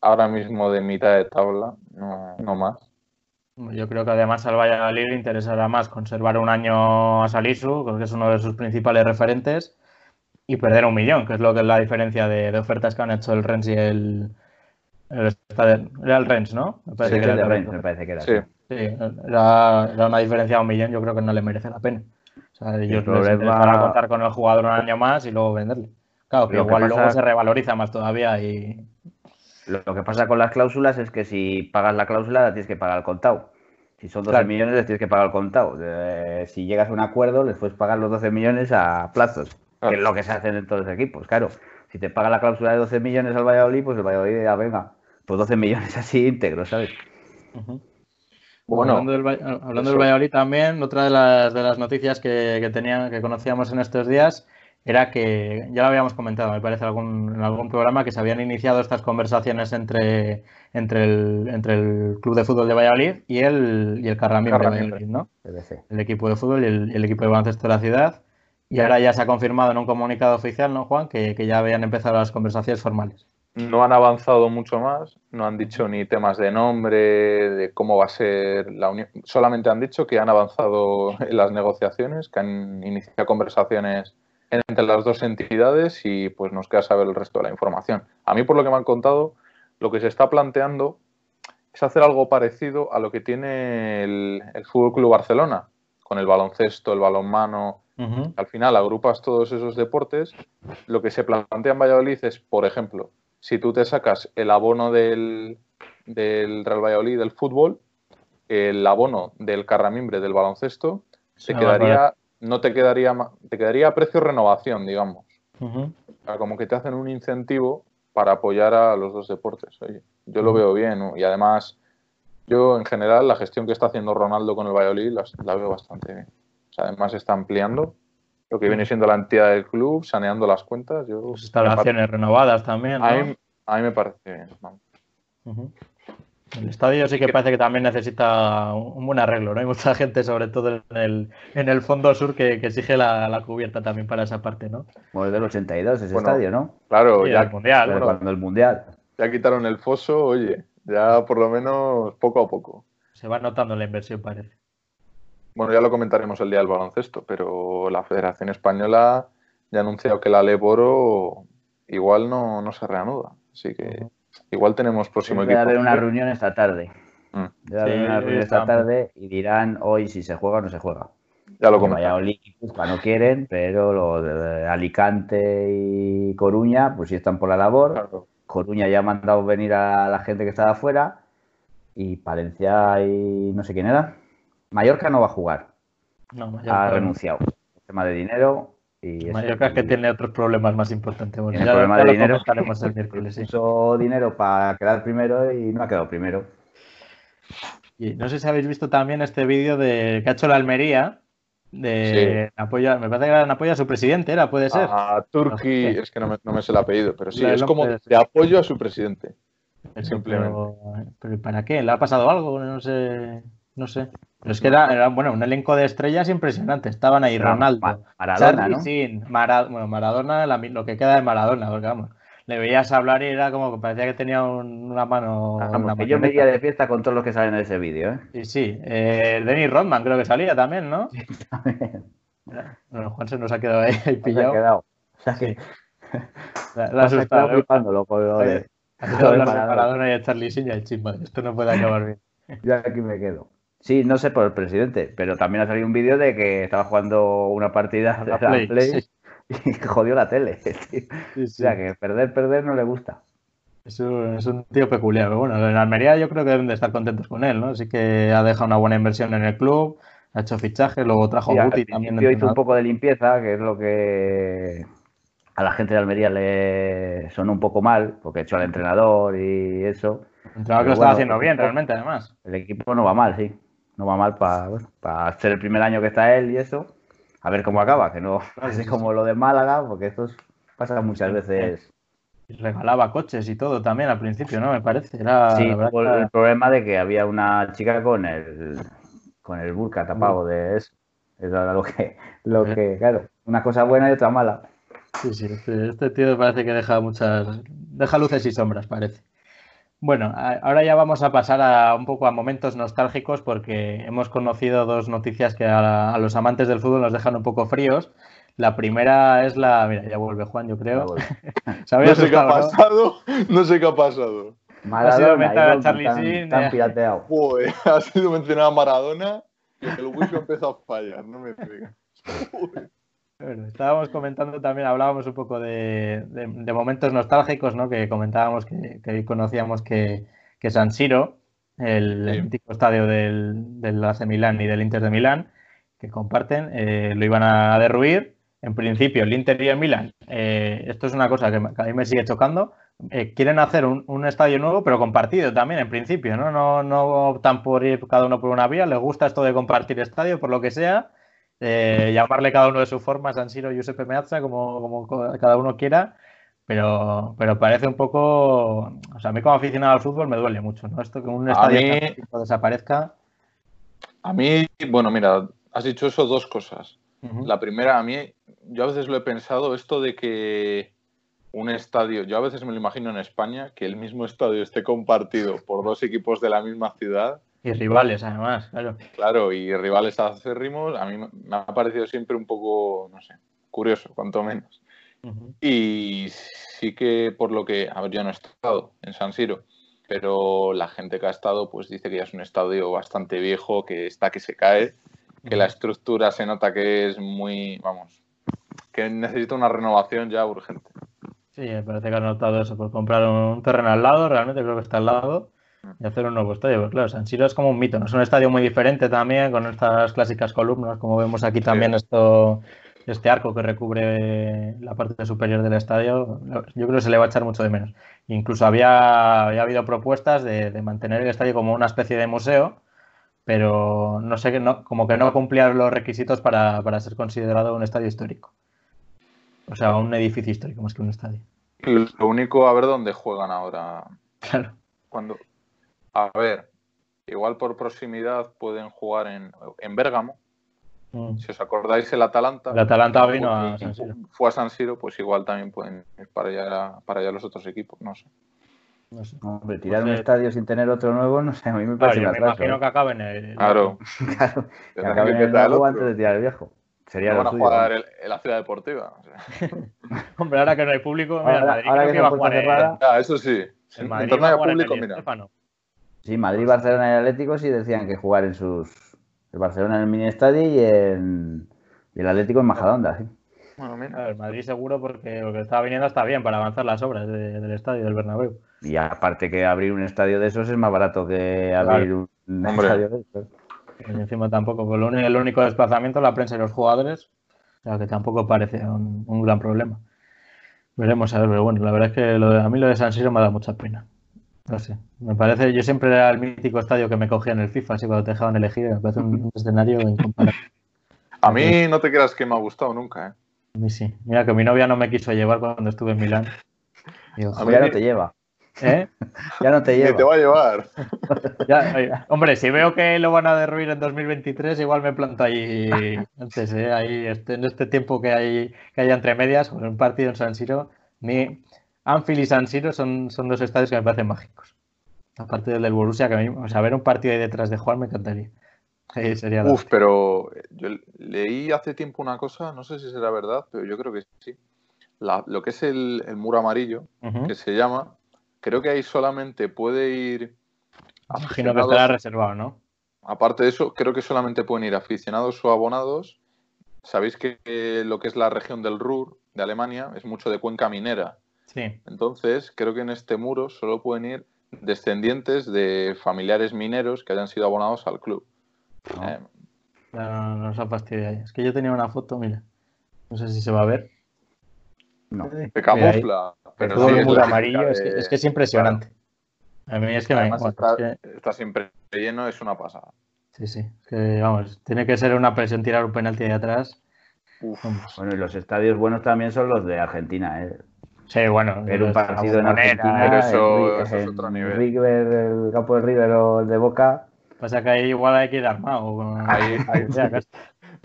ahora mismo de mitad de tabla, no, no más. Yo creo que además al Valladolid le interesará más conservar un año a Salisu, porque es uno de sus principales referentes, y perder un millón, que es lo que es la diferencia de, de ofertas que han hecho el Rennes y el. el Stade- era el Rennes, ¿no? Me parece Sí, que era el Rennes, me parece que era. Sí. sí. Sí, era, era una diferencia de un millón, yo creo que no le merece la pena. O sea, ellos les van a contar con el jugador un año más y luego venderle. Claro, que igual luego se revaloriza más todavía y... Lo que pasa con las cláusulas es que si pagas la cláusula la tienes que pagar al contado. Si son 12 millones, les tienes que pagar al contado. Eh, si llegas a un acuerdo, les puedes pagar los 12 millones a plazos, que es lo que se hace en todos los equipos. Claro, si te paga la cláusula de 12 millones al Valladolid, pues el Valladolid ya venga, pues 12 millones así íntegros, ¿sabes? Bueno, hablando del, hablando del, Valladolid también, otra de las, de las noticias que, que, tenía, que conocíamos en estos días era que, ya lo habíamos comentado, me parece, algún, en algún programa, que se habían iniciado estas conversaciones entre, entre, el, entre el Club de Fútbol de Valladolid y el, y el Carramín de Valladolid, ¿no? El equipo de fútbol y el, equipo de baloncesto de la ciudad. Y ahora ya se ha confirmado en un comunicado oficial, ¿no, Juan? Que, que ya habían empezado las conversaciones formales. No han avanzado mucho más, no han dicho ni temas de nombre, de cómo va a ser la unión. Solamente han dicho que han avanzado en las negociaciones, que han iniciado conversaciones entre las dos entidades y pues nos queda saber el resto de la información. A mí, por lo que me han contado, lo que se está planteando es hacer algo parecido a lo que tiene el, el Fútbol Club Barcelona, con el baloncesto, el balonmano. Al final agrupas todos esos deportes. Lo que se plantea en Valladolid es, por ejemplo, si tú te sacas el abono del, del Real Valladolid del fútbol, el abono del Carramimbre del baloncesto, se quedaría no te quedaría te quedaría a precio renovación, digamos. como que te hacen un incentivo para apoyar a los dos deportes. yo lo veo bien y además yo en general la gestión que está haciendo Ronaldo con el Valladolid la, veo bastante bien. además está ampliando lo que viene siendo la entidad del club, saneando las cuentas. Yo, pues instalaciones renovadas también. A, mí, me parece bien. El estadio sí que parece que también necesita un buen arreglo, ¿no? Hay mucha gente, sobre todo en el, en el fondo sur, que, exige la, cubierta también para esa parte, ¿no? Bueno, es del 82 ese estadio, ¿no? Claro, ya el mundial. cuando el mundial. Ya quitaron el foso, oye, ya por lo menos poco a poco. Se va notando la inversión, parece. Bueno, ya lo comentaremos el día del baloncesto, pero la Federación Española ya ha anunciado que la Leboro igual no, no se reanuda. Así que Igual tenemos próximo equipo. Debe haber una reunión esta tarde. Mm. Debe haber una reunión esta tarde y dirán hoy si se juega o no se juega. Ya lo comenté. y no quieren, pero los de Alicante y Coruña, pues sí están por la labor. Coruña ya ha mandado venir a la gente que estaba afuera. Y Palencia y no sé quién era. Mallorca no va a jugar. No, Mallorca ha renunciado. tema de dinero. Y Mallorca que tiene otros problemas más importantes. el problema de dinero. Estaremos el miércoles, sí. Puso dinero para quedar primero y no ha quedado primero. Y no sé si habéis visto también este vídeo de que ha hecho la Almería. De apoyo, me parece que era en apoyo a su presidente, ¿era? ¿Puede ser? A Turki, es que no me, no me sé el apellido, pero sí, es como de apoyo a su presidente. simplemente. pero, ¿para qué? ¿Le ha pasado algo? No sé. No sé. Pero es que era, bueno, un elenco de estrellas impresionante. Estaban ahí Ronaldo, Maradona, ¿no? bueno, Maradona, lo que queda de Maradona, porque vamos, le veías hablar y era como que parecía que tenía una mano. que yo me de fiesta con todos los que salen en ese vídeo, ¿eh? Sí, sí. Eh, Dennis Rodman creo que salía también, ¿no? Sí, también. Bueno, Juan se nos ha quedado ahí, pillado. Se ha quedado. O sea que. La, la asustado. loco, de, Maradona y a Charlie Sin y el Esto no puede acabar bien. Yo aquí me quedo. Sí, no sé por el presidente, pero también ha salido un vídeo de que estaba jugando una partida de la Play, y jodió la tele. O sea, que perder, perder no le gusta. Es un, es un tío peculiar. Pero bueno, en Almería yo creo que deben de estar contentos con él, ¿no? Así que ha dejado una buena inversión en el club, ha hecho fichaje, luego trajo a Guti también. Hizo un poco de limpieza, que es lo que a la gente de Almería le sonó un poco mal, porque echó al entrenador y eso. El entrenador que lo estaba haciendo bien, realmente, además. El equipo no va mal, sí no va mal para ser el primer año que está él y eso. A ver cómo acaba, que no así como lo de Málaga, porque esto pasa muchas veces. Regalaba coches y todo también al principio, ¿no? Me parece. Era, sí, el problema de que había una chica con el con el burka tapado de eso. Eso lo que, lo que, claro, una cosa buena y otra mala. Sí, sí, este, este tío parece que deja muchas, deja luces y sombras, parece. Bueno, ahora ya vamos a pasar a un poco a momentos nostálgicos porque hemos conocido dos noticias que a, los amantes del fútbol nos dejan un poco fríos. La primera es la. Mira, ya vuelve Juan, yo creo. no sé qué ha pasado. ¿no? sé qué ha pasado. Maradona, ha sido mencionada Charlie Sin. Tan, pirateado. ha sido mencionada Maradona y el wifi empezó a fallar, no me digas. estábamos comentando también, hablábamos un poco de, momentos nostálgicos, ¿no? Que comentábamos que, conocíamos que, San Siro, el, mítico estadio del, del AC Milán y del Inter de Milán, que comparten, eh, lo iban a derruir. En principio, el Inter y el Milán, eh, esto es una cosa que, a mí me sigue chocando, eh, quieren hacer un, estadio nuevo, pero compartido también, en principio, ¿no? ¿no? No optan por ir cada uno por una vía, les gusta esto de compartir estadio, por lo que sea, llamarle cada uno de su forma, San Siro, Giuseppe Meazza, como, como cada uno quiera, pero, pero parece un poco, o sea, a mí como aficionado al fútbol me duele mucho, ¿no? Esto que un estadio desaparezca. A mí, bueno, mira, has dicho eso dos cosas. La primera, a mí, yo a veces lo he pensado, esto de que un estadio, yo a veces me lo imagino en España, que el mismo estadio esté compartido por dos equipos de la misma ciudad. Y rivales, además, claro. Claro, y rivales acérrimos, a mí me ha parecido siempre un poco, no sé, curioso, cuanto menos. Y sí que por lo que, a ver, yo no he estado en San Siro, pero la gente que ha estado pues dice que ya es un estadio bastante viejo, que está que se cae que la estructura se nota que es muy, vamos, que necesita una renovación ya urgente. Sí, me parece que has notado eso, por comprar un terreno al lado, realmente creo que está al lado, y hacer un nuevo estadio. Pues claro, San Siro es como un mito, ¿no? Es un estadio muy diferente también, con estas clásicas columnas, como vemos aquí también esto, este arco que recubre la parte superior del estadio, yo creo que se le va a echar mucho de menos. Incluso había, había habido propuestas de, de mantener el estadio como una especie de museo, pero no sé, no, como que no cumplía los requisitos para, ser considerado un estadio histórico. O sea, un edificio histórico más que un estadio. Lo único, a ver dónde juegan ahora. Claro. Cuando, a ver, igual por proximidad pueden jugar en, en Bérgamo. Mm. Si os acordáis, el Atalanta. El Atalanta vino a San Siro. Fue a San Siro, pues igual también pueden ir para allá, para allá los otros equipos, no sé. No sé. Hombre, tirar un estadio sin tener otro nuevo, no sé, a mí me parece claro, me imagino ¿eh? que acaben el... Claro. claro que acaben el nuevo antes de tirar el viejo. Sería no van a jugar en la ciudad deportiva. Hombre, ahora que no hay público, mira, ahora, Madrid ahora que, que va a jugar cerrada, ah, eso sí. En Madrid no hay público, mira. Sí, Madrid, Barcelona y Atlético sí decían que jugar en sus... El Barcelona en el mini estadio y, en... y el Atlético en Majadonda, sí. Bueno, mira. el Madrid seguro porque lo que estaba viniendo está bien para avanzar las obras del estadio del Bernabéu. Y aparte que abrir un estadio de esos es más barato que abrir un estadio de esos. Y encima tampoco, pues el único desplazamiento la prensa y los jugadores, o sea que tampoco parece un, gran problema. Veremos a ver, pero bueno, la verdad es que a mí lo de San Siro me da mucha pena. No sé, me parece, yo siempre era el mítico estadio que me cogía en el FIFA, así cuando te dejaban elegir, me parece un, escenario incomparable. A mí no te creas que me ha gustado nunca, ¿eh? A mí sí. Mira que mi novia no me quiso llevar cuando estuve en Milán. a mí ya no te lleva. ¿Eh? Ya no te lleva. te va a llevar. hombre, si veo que lo van a derruir en 2023, igual me planto ahí antes, ¿eh? ahí este, en este tiempo que hay que haya entre medias, un partido en San Siro. Ni Anfield y San Siro son, son dos estadios que me parecen mágicos. Aparte del del Borussia, que a mí, o sea, ver un partido ahí detrás de Juan me encantaría. sería Uf, pero yo leí hace tiempo una cosa, no sé si será verdad, pero yo creo que sí. lo que es el, muro amarillo, que se llama, creo que ahí solamente puede ir. Imagino que estará reservado, ¿no? Aparte de eso, creo que solamente pueden ir aficionados o abonados. Sabéis que lo que es la región del Ruhr de Alemania es mucho de cuenca minera. Sí. Entonces, creo que en este muro solo pueden ir descendientes de familiares mineros que hayan sido abonados al club. No, eh, no, no, se ha fastidiado. Es que yo tenía una foto, mira. No sé si se va a ver. No. Se camufla. Pero todo el muro amarillo es, que, es, que, es impresionante. A mí es que me está, siempre lleno, es una pasada. Sí, sí. que, vamos, tiene que ser una presión tirar un penalti de atrás. Bueno, y los estadios buenos también son los de Argentina, ¿eh? Sí, bueno. Ver un partido en Argentina, pero eso, eso es otro nivel. River, el campo de River o el de Boca. Pasa que ahí igual hay que ir armado. Ahí,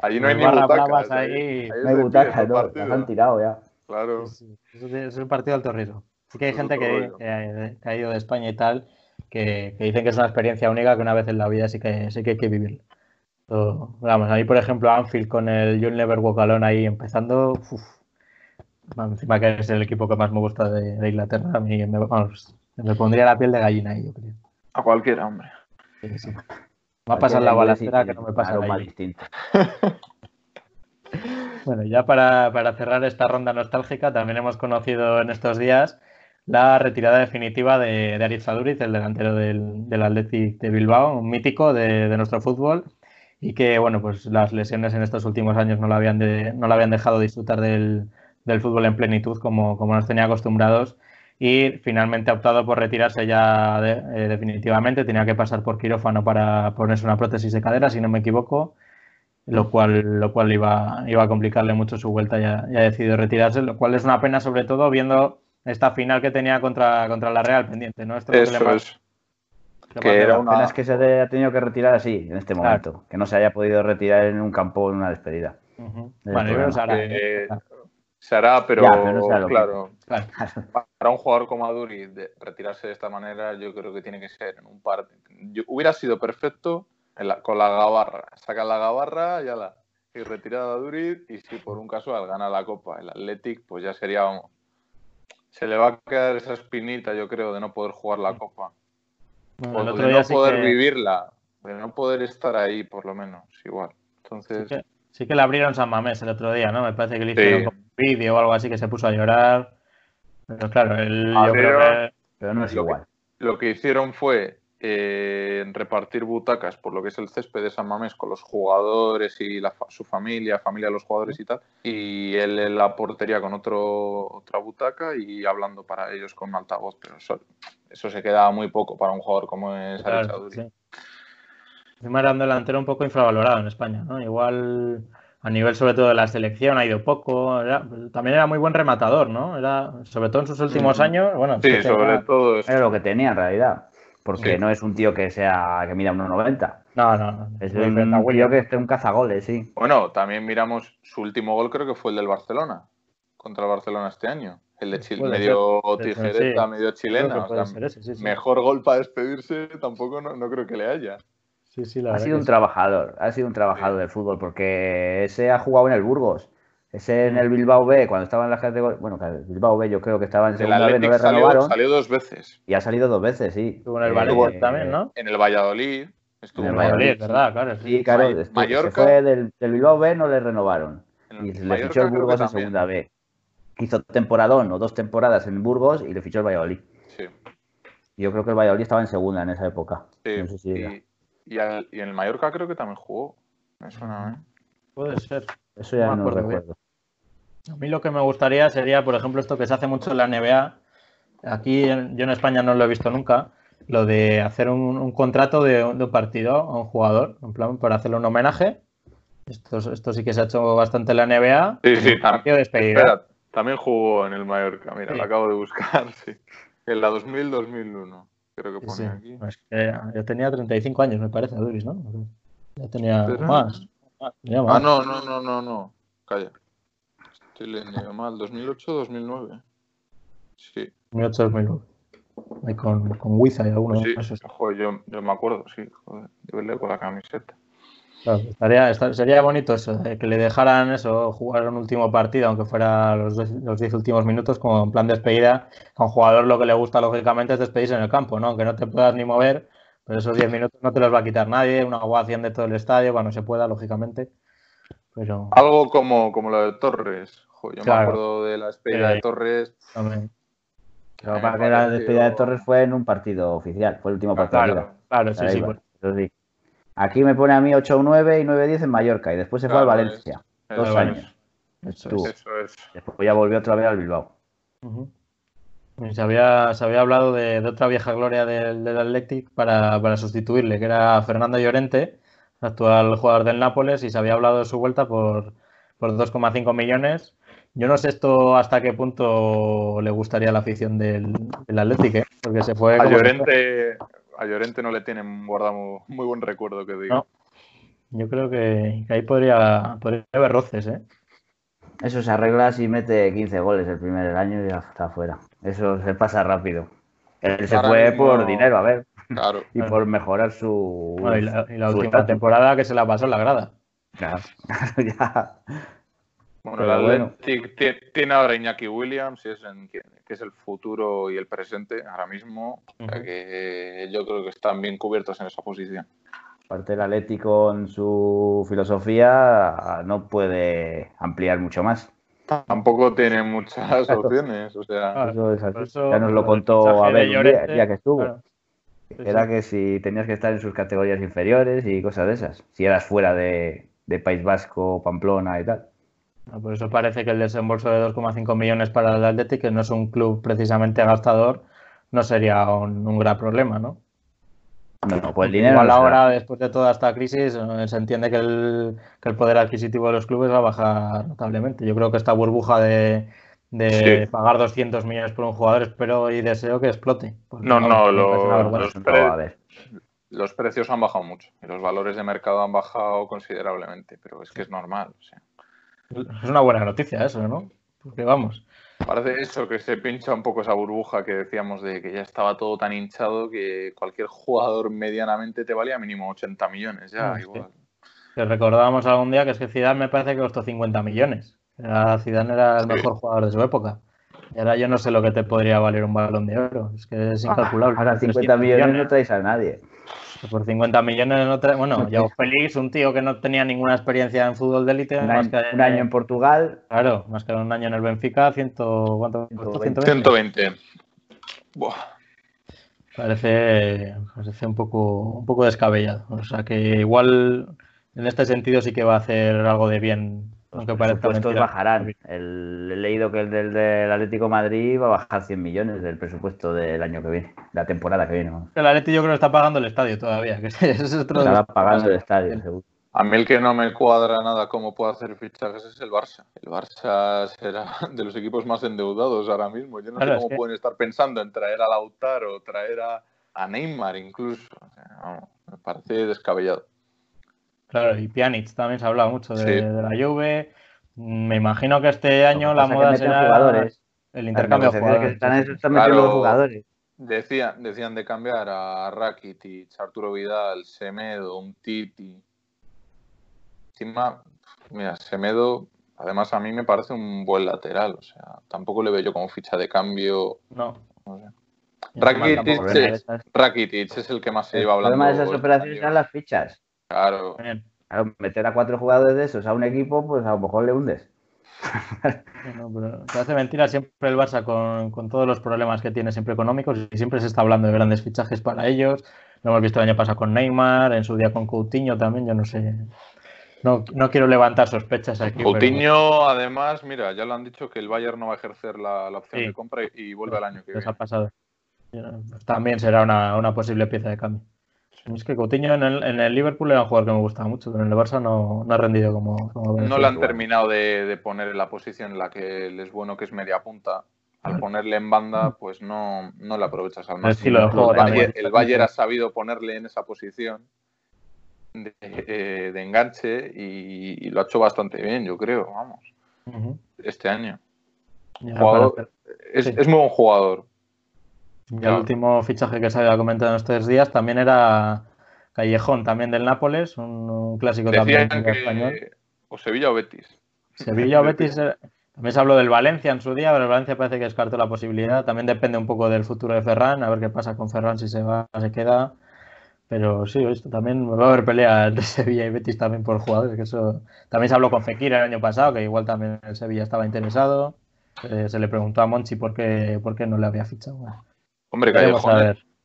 ahí, no hay ni butacas. Ahí, no hay butacas, no, las han tirado ya. Claro. Es, un partido de alto riesgo. Sí que hay gente que, ha ido de España y tal, que, dicen que es una experiencia única que una vez en la vida sí que, sí que hay que vivir. vamos, a mí, por ejemplo, Anfield con el You'll Never Walk Alone ahí empezando, encima que es el equipo que más me gusta de, Inglaterra, a mí me, vamos, me pondría la piel de gallina ahí, yo creo. A cualquiera, hombre. Va a pasar la balacera que no me pasa algo más distinto. Bueno, ya para, cerrar esta ronda nostálgica, también hemos conocido en estos días la retirada definitiva de, de Ariz el delantero del, del Athletic de Bilbao, un mítico de, nuestro fútbol, y que, bueno, pues las lesiones en estos últimos años no lo habían, no lo habían dejado disfrutar del, fútbol en plenitud como, como nos tenía acostumbrados y finalmente ha optado por retirarse ya eh, definitivamente. Tenía que pasar por quirófano para ponerse una prótesis de cadera, si no me equivoco, lo cual, lo cual iba, iba a complicarle mucho su vuelta y ha, decidido retirarse, lo cual es una pena sobre todo viendo esta final que tenía contra, contra la Real pendiente. ¿no? Esto Eso es. Que era una... pena es que se haya tenido que retirar así, en este momento. Que no se haya podido retirar en un campo en una despedida. Bueno, se hará, pero, claro, para un jugador como Aduri retirarse de esta manera, yo creo que tiene que ser en un par. hubiera sido perfecto con la gabarra. Saca la gabarra y, la, y retirada a Aduri. Y si por un casual gana la Copa el Athletic, pues ya sería, vamos. Se le va a quedar esa espinita, yo creo, de no poder jugar la Copa. o de no poder vivirla, de no poder estar ahí, por lo menos, igual. Entonces. Sí que, le abrieron San Mamés el otro día, ¿no? Me parece que le hicieron vídeo o algo así que se puso a llorar. Pero claro, él, yo creo que... Pero no es igual. lo que hicieron fue eh, repartir butacas por lo que es el césped de San Mamés con los jugadores y su familia, familia de los jugadores y tal, y él en la portería con otro, otra butaca y hablando para ellos con altavoz, pero eso, eso se quedaba muy poco para un jugador como es claro, sí. Encima era un delantero un poco infravalorado en España, ¿no? Igual a nivel sobre todo de la selección ha ido poco. también era muy buen rematador, ¿no? Era, sobre todo en sus últimos años. Bueno, sí, sobre todo. Era lo que tenía en realidad. Porque no es un tío que sea que mida 1,90. No, no, no. Es un tío que es un cazagoles, sí. Bueno, también miramos su último gol, creo que fue el del Barcelona. Contra el Barcelona este año. El de Chile, medio tijereta, medio chilena. mejor gol para despedirse tampoco no, no creo que le haya ha sido un trabajador, ha sido un trabajador del fútbol, porque ese ha jugado en el Burgos, ese en el Bilbao B, cuando estaba en la categoría, bueno, el Bilbao B yo creo que estaba en segunda B, no le renovaron. Salió dos veces. Y ha salido dos veces, sí. Estuvo en el Valencia también, ¿no? En el Valladolid. Estuvo en el Valladolid, ¿verdad? Claro. Sí, claro. Mallorca. Se fue del, Bilbao B, no le renovaron. Y le fichó el Burgos en segunda B. Hizo temporadón o dos temporadas en Burgos y le fichó el Valladolid. Sí. Yo creo que el Valladolid estaba en segunda en esa época. Sí. No sé si y, en el Mallorca creo que también jugó. Me suena, ¿eh? Puede ser. Eso ya no, recuerdo. A mí lo que me gustaría sería, por ejemplo, esto que se hace mucho en la NBA. Aquí yo en España no lo he visto nunca. Lo de hacer un, contrato de, un partido a un jugador, en plan, para hacerle un homenaje. Esto, esto sí que se ha hecho bastante en la NBA. Sí, sí, también. Espera, también jugó en el Mallorca. Mira, lo acabo de buscar. Sí. En la 2000-2001 creo que pone aquí. yo tenía 35 años, me parece, Luis, ¿no? Ya tenía más. Ah, no, no, no, no, no. Calla. Estoy leyendo mal. 2008-2009. Sí. 2008-2009. Ahí con, con Wiza y algunos sí, Joder, yo, yo me acuerdo, sí. Joder, yo verle con la camiseta estaría, sería bonito eso, que le dejaran eso, jugar un último partido, aunque fuera los, los 10 últimos minutos, como en plan de despedida. A un jugador lo que le gusta, lógicamente, es despedirse en el campo, ¿no? Aunque no te puedas ni mover, pero esos 10 minutos no te los va a quitar nadie, una ovación de todo el estadio, cuando se pueda, lógicamente. Pero... Algo como, como lo de Torres. yo me acuerdo de la despedida de Torres. También. para que la despedida de Torres fue en un partido oficial, fue el último partido. Claro, claro, sí, sí, sí. Aquí me pone a mí 8-9 y 9-10 en Mallorca y después se fue al Valencia. dos años. Eso, es. Después ya volvió otra vez al Bilbao. se, había, había hablado de, otra vieja gloria del, Athletic para, sustituirle, que era Fernando Llorente, actual jugador del Nápoles, y se había hablado de su vuelta por, por 2,5 millones. Yo no sé esto hasta qué punto le gustaría la afición del, del Athletic, ¿eh? porque se fue... A Llorente, a Llorente no le tienen guardado muy buen recuerdo, que digo. Yo creo que, ahí podría, haber roces, ¿eh? Eso se arregla si mete 15 goles el primer año y ya está fuera. Eso se pasa rápido. Él se fue por dinero, a ver. Claro. y por mejorar su. y la, última temporada que se la pasó en la grada. Claro, ya. Bueno, el Atlético tiene ahora Iñaki Williams, es que es el futuro y el presente ahora mismo. que yo creo que están bien cubiertos en esa posición. Aparte el Atlético en su filosofía no puede ampliar mucho más. Tampoco tiene muchas opciones, o sea... ya nos lo contó a ver día, que estuvo. Era que si tenías que estar en sus categorías inferiores y cosas de esas. Si eras fuera de, País Vasco, Pamplona y tal. Por eso parece que el desembolso de 2,5 millones para el Atlético, que no es un club precisamente gastador, no sería un, gran problema, ¿no? No, pues el dinero. Igual ahora, después de toda esta crisis, eh, se entiende que el, que el poder adquisitivo de los clubes va a bajar notablemente. Yo creo que esta burbuja de, de pagar 200 millones por un jugador, espero y deseo que explote. No, no, los, precios han bajado mucho y los valores de mercado han bajado considerablemente, pero es que es normal. Es una buena noticia eso, ¿no? Porque vamos. Parece eso, que se pincha un poco esa burbuja que decíamos de que ya estaba todo tan hinchado que cualquier jugador medianamente te valía mínimo 80 millones, ya, igual. Que recordábamos algún día que es que Zidane me parece que costó 50 millones. Era, Zidane era el mejor jugador de su época. Y ahora yo no sé lo que te podría valer un balón de oro. Es que es ah, incalculable. Ahora 50 millones, no traes a nadie. Por 50 millones no traes. Bueno, yo feliz, un tío que no tenía ninguna experiencia en fútbol de élite. Un, año, en Portugal. Claro, más que un año en el Benfica, ciento, ¿cuánto? 120. 120. Buah. Parece, parece un poco, un poco descabellado. O sea que igual en este sentido sí que va a hacer algo de bien los presupuestos bajarán. El, he leído que el del, Atlético Madrid va a bajar 100 millones del presupuesto del año que viene, la temporada que viene. El Atlético yo creo que está pagando el estadio todavía. Que es otro está pagando el estadio, seguro. A mí el que no me cuadra nada cómo puede hacer fichajes es el Barça. El Barça será de los equipos más endeudados ahora mismo. Yo no sé cómo pueden estar pensando en traer a Lautaro, traer a, a Neymar incluso. me parece descabellado. Claro, y Pjanic también se ha hablado mucho de, la Juve. Me imagino que este año la moda será jugadores. el intercambio de jugadores. están jugadores. Decían, decían de cambiar a Rakitic, Arturo Vidal, Semedo, un Titi. Encima, mira, Semedo, además a mí me parece un buen lateral. O sea, tampoco le veo yo como ficha de cambio. No. Rakitic, es el que más se lleva hablando. Además de esas operaciones son las fichas. Claro. Meter a cuatro jugadores de esos a un equipo, pues a lo mejor le hundes. No, se hace mentira siempre el Barça con, todos los problemas que tiene siempre económicos y siempre se está hablando de grandes fichajes para ellos. Lo hemos visto el año pasado con Neymar, en su día con Coutinho también, yo no sé. No, quiero levantar sospechas aquí. Coutinho, además, mira, ya lo han dicho que el Bayern no va a ejercer la, opción de compra y vuelve al año que viene. ha pasado. También será una posible pieza de cambio. Es que Coutinho en el, en el, Liverpool era un jugador que me gustaba mucho, pero en el Barça no, no ha rendido como, No le han terminado de, poner en la posición en la que él es bueno, que es media punta. Al ponerle en banda, pues no, no le aprovechas al máximo. El, Bayern, ha sabido ponerle en esa posición de, eh, enganche y, lo ha hecho bastante bien, yo creo, vamos. Este año. es, es muy buen jugador y el último fichaje que se había comentado en estos días también era Callejón, también del Nápoles, un, clásico también español. O Sevilla o Betis. Sevilla o Betis. Eh, también se habló del Valencia en su día, pero el Valencia parece que descartó la posibilidad. También depende un poco del futuro de Ferran, a ver qué pasa con Ferran, si se va, se queda. Pero sí, esto también va a haber pelea entre Sevilla y Betis también por jugadores. Que eso también se habló con Fekir el año pasado, que igual también el Sevilla estaba interesado. Eh, se le preguntó a Monchi por qué, por qué no le había fichado. Hombre,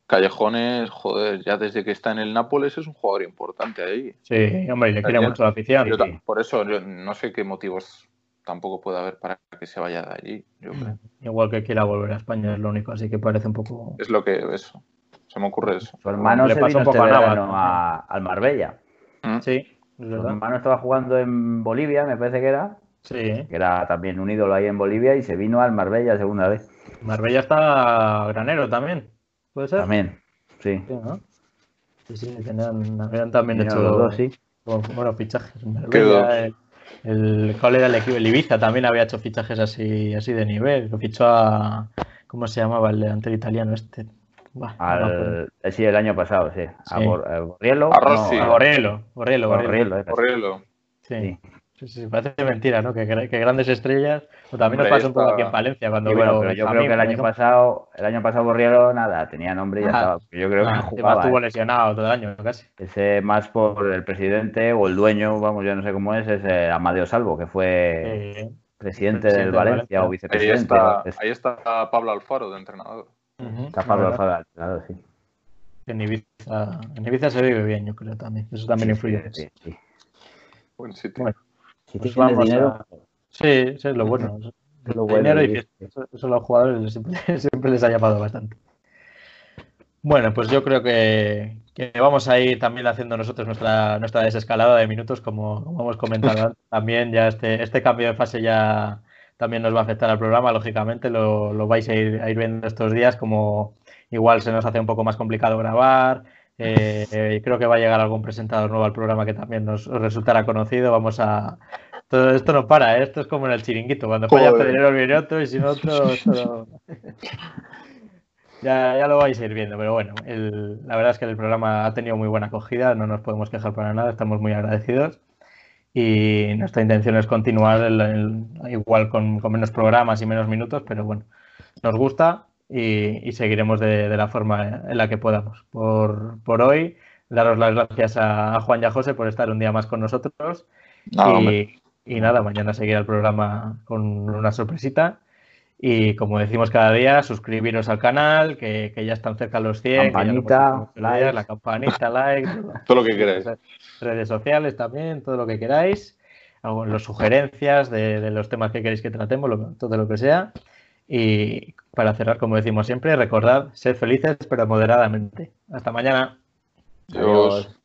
Callejones, joder, ya desde que está en el Nápoles es un jugador importante ahí. Sí, hombre, y le quiere mucho la afición. Por eso yo no sé qué motivos tampoco puede haber para que se vaya de allí. Mm, igual que quiera volver a España es lo único, así que parece un poco. Es lo que eso. Se me ocurre eso. Su hermano le pasó un poco este a al Marbella. ¿Mm? Sí, Su hermano estaba jugando en Bolivia, me parece que era. Sí. Que era también un ídolo ahí en Bolivia y se vino al Marbella segunda vez. Marbella está granero también, ¿puede ser? También, sí. Sí, sí, tenían, habían también hecho dos, sí. buenos fichajes. Marbella, el, el, ¿Cuál era el equipo? El Ibiza también había hecho fichajes así, así de nivel. Lo fichó a. ¿Cómo se llamaba el delantero italiano este? Al, eh, sí, el año pasado, sí. A, Bor, a Borriello. A Rossi. No, a Borriello. Borriello, Borriello. Borriello. Sí. Sí, sí, parece mentira, ¿no? Que, que grandes estrellas. O también nos pasó un poco aquí en Valencia cuando bueno, pero yo creo que el año pasado, el año pasado Borriero nada, tenía nombre y ya estaba. Yo creo que no jugaba. Estuvo ¿eh? lesionado todo el año casi. Ese más por el presidente o el dueño, vamos, yo no sé cómo es, es eh, Amadeo Salvo, que fue presidente, del Valencia, o vicepresidente. Ahí está, Pablo Alfaro de entrenador. está Pablo Alfaro de entrenador, sí. En Ibiza, en Ibiza se vive bien, yo creo también. Eso también influye. Sí, sí. Buen sitio. Si pues tienes dinero. Sí, eso es lo bueno. lo dinero y Eso, a los jugadores siempre, les ha llamado bastante. Bueno, pues yo creo que, vamos a ir también haciendo nosotros nuestra, nuestra desescalada de minutos, como, hemos comentado también. Ya este, este cambio de fase ya también nos va a afectar al programa, lógicamente, lo, lo vais a ir, a ir, viendo estos días, como igual se nos hace un poco más complicado grabar. Eh, creo que va a llegar algún presentador nuevo al programa que también nos resultará conocido. Vamos a. Todo esto no para, ¿eh? esto es como en el chiringuito. Cuando falla Pedrero viene otro y sin otro. ya, ya lo vais a ir viendo, pero bueno, la verdad es que el programa ha tenido muy buena acogida, no nos podemos quejar para nada, estamos muy agradecidos y nuestra intención es continuar igual con, menos programas y menos minutos, pero bueno, nos gusta y, seguiremos de, la forma en la que podamos. Por, por hoy, daros las gracias a, Juan y a José por estar un día más con nosotros y, nada, mañana seguirá el programa con una sorpresita. Y como decimos cada día, suscribiros al canal, que, ya están cerca los 100. Campanita, la campanita, like. Todo, lo que queráis. Redes sociales también, todo lo que queráis. Las sugerencias de, los temas que queréis que tratemos, todo lo que sea. Y para cerrar, como decimos siempre, recordad, ser felices pero moderadamente. Hasta mañana. Adiós.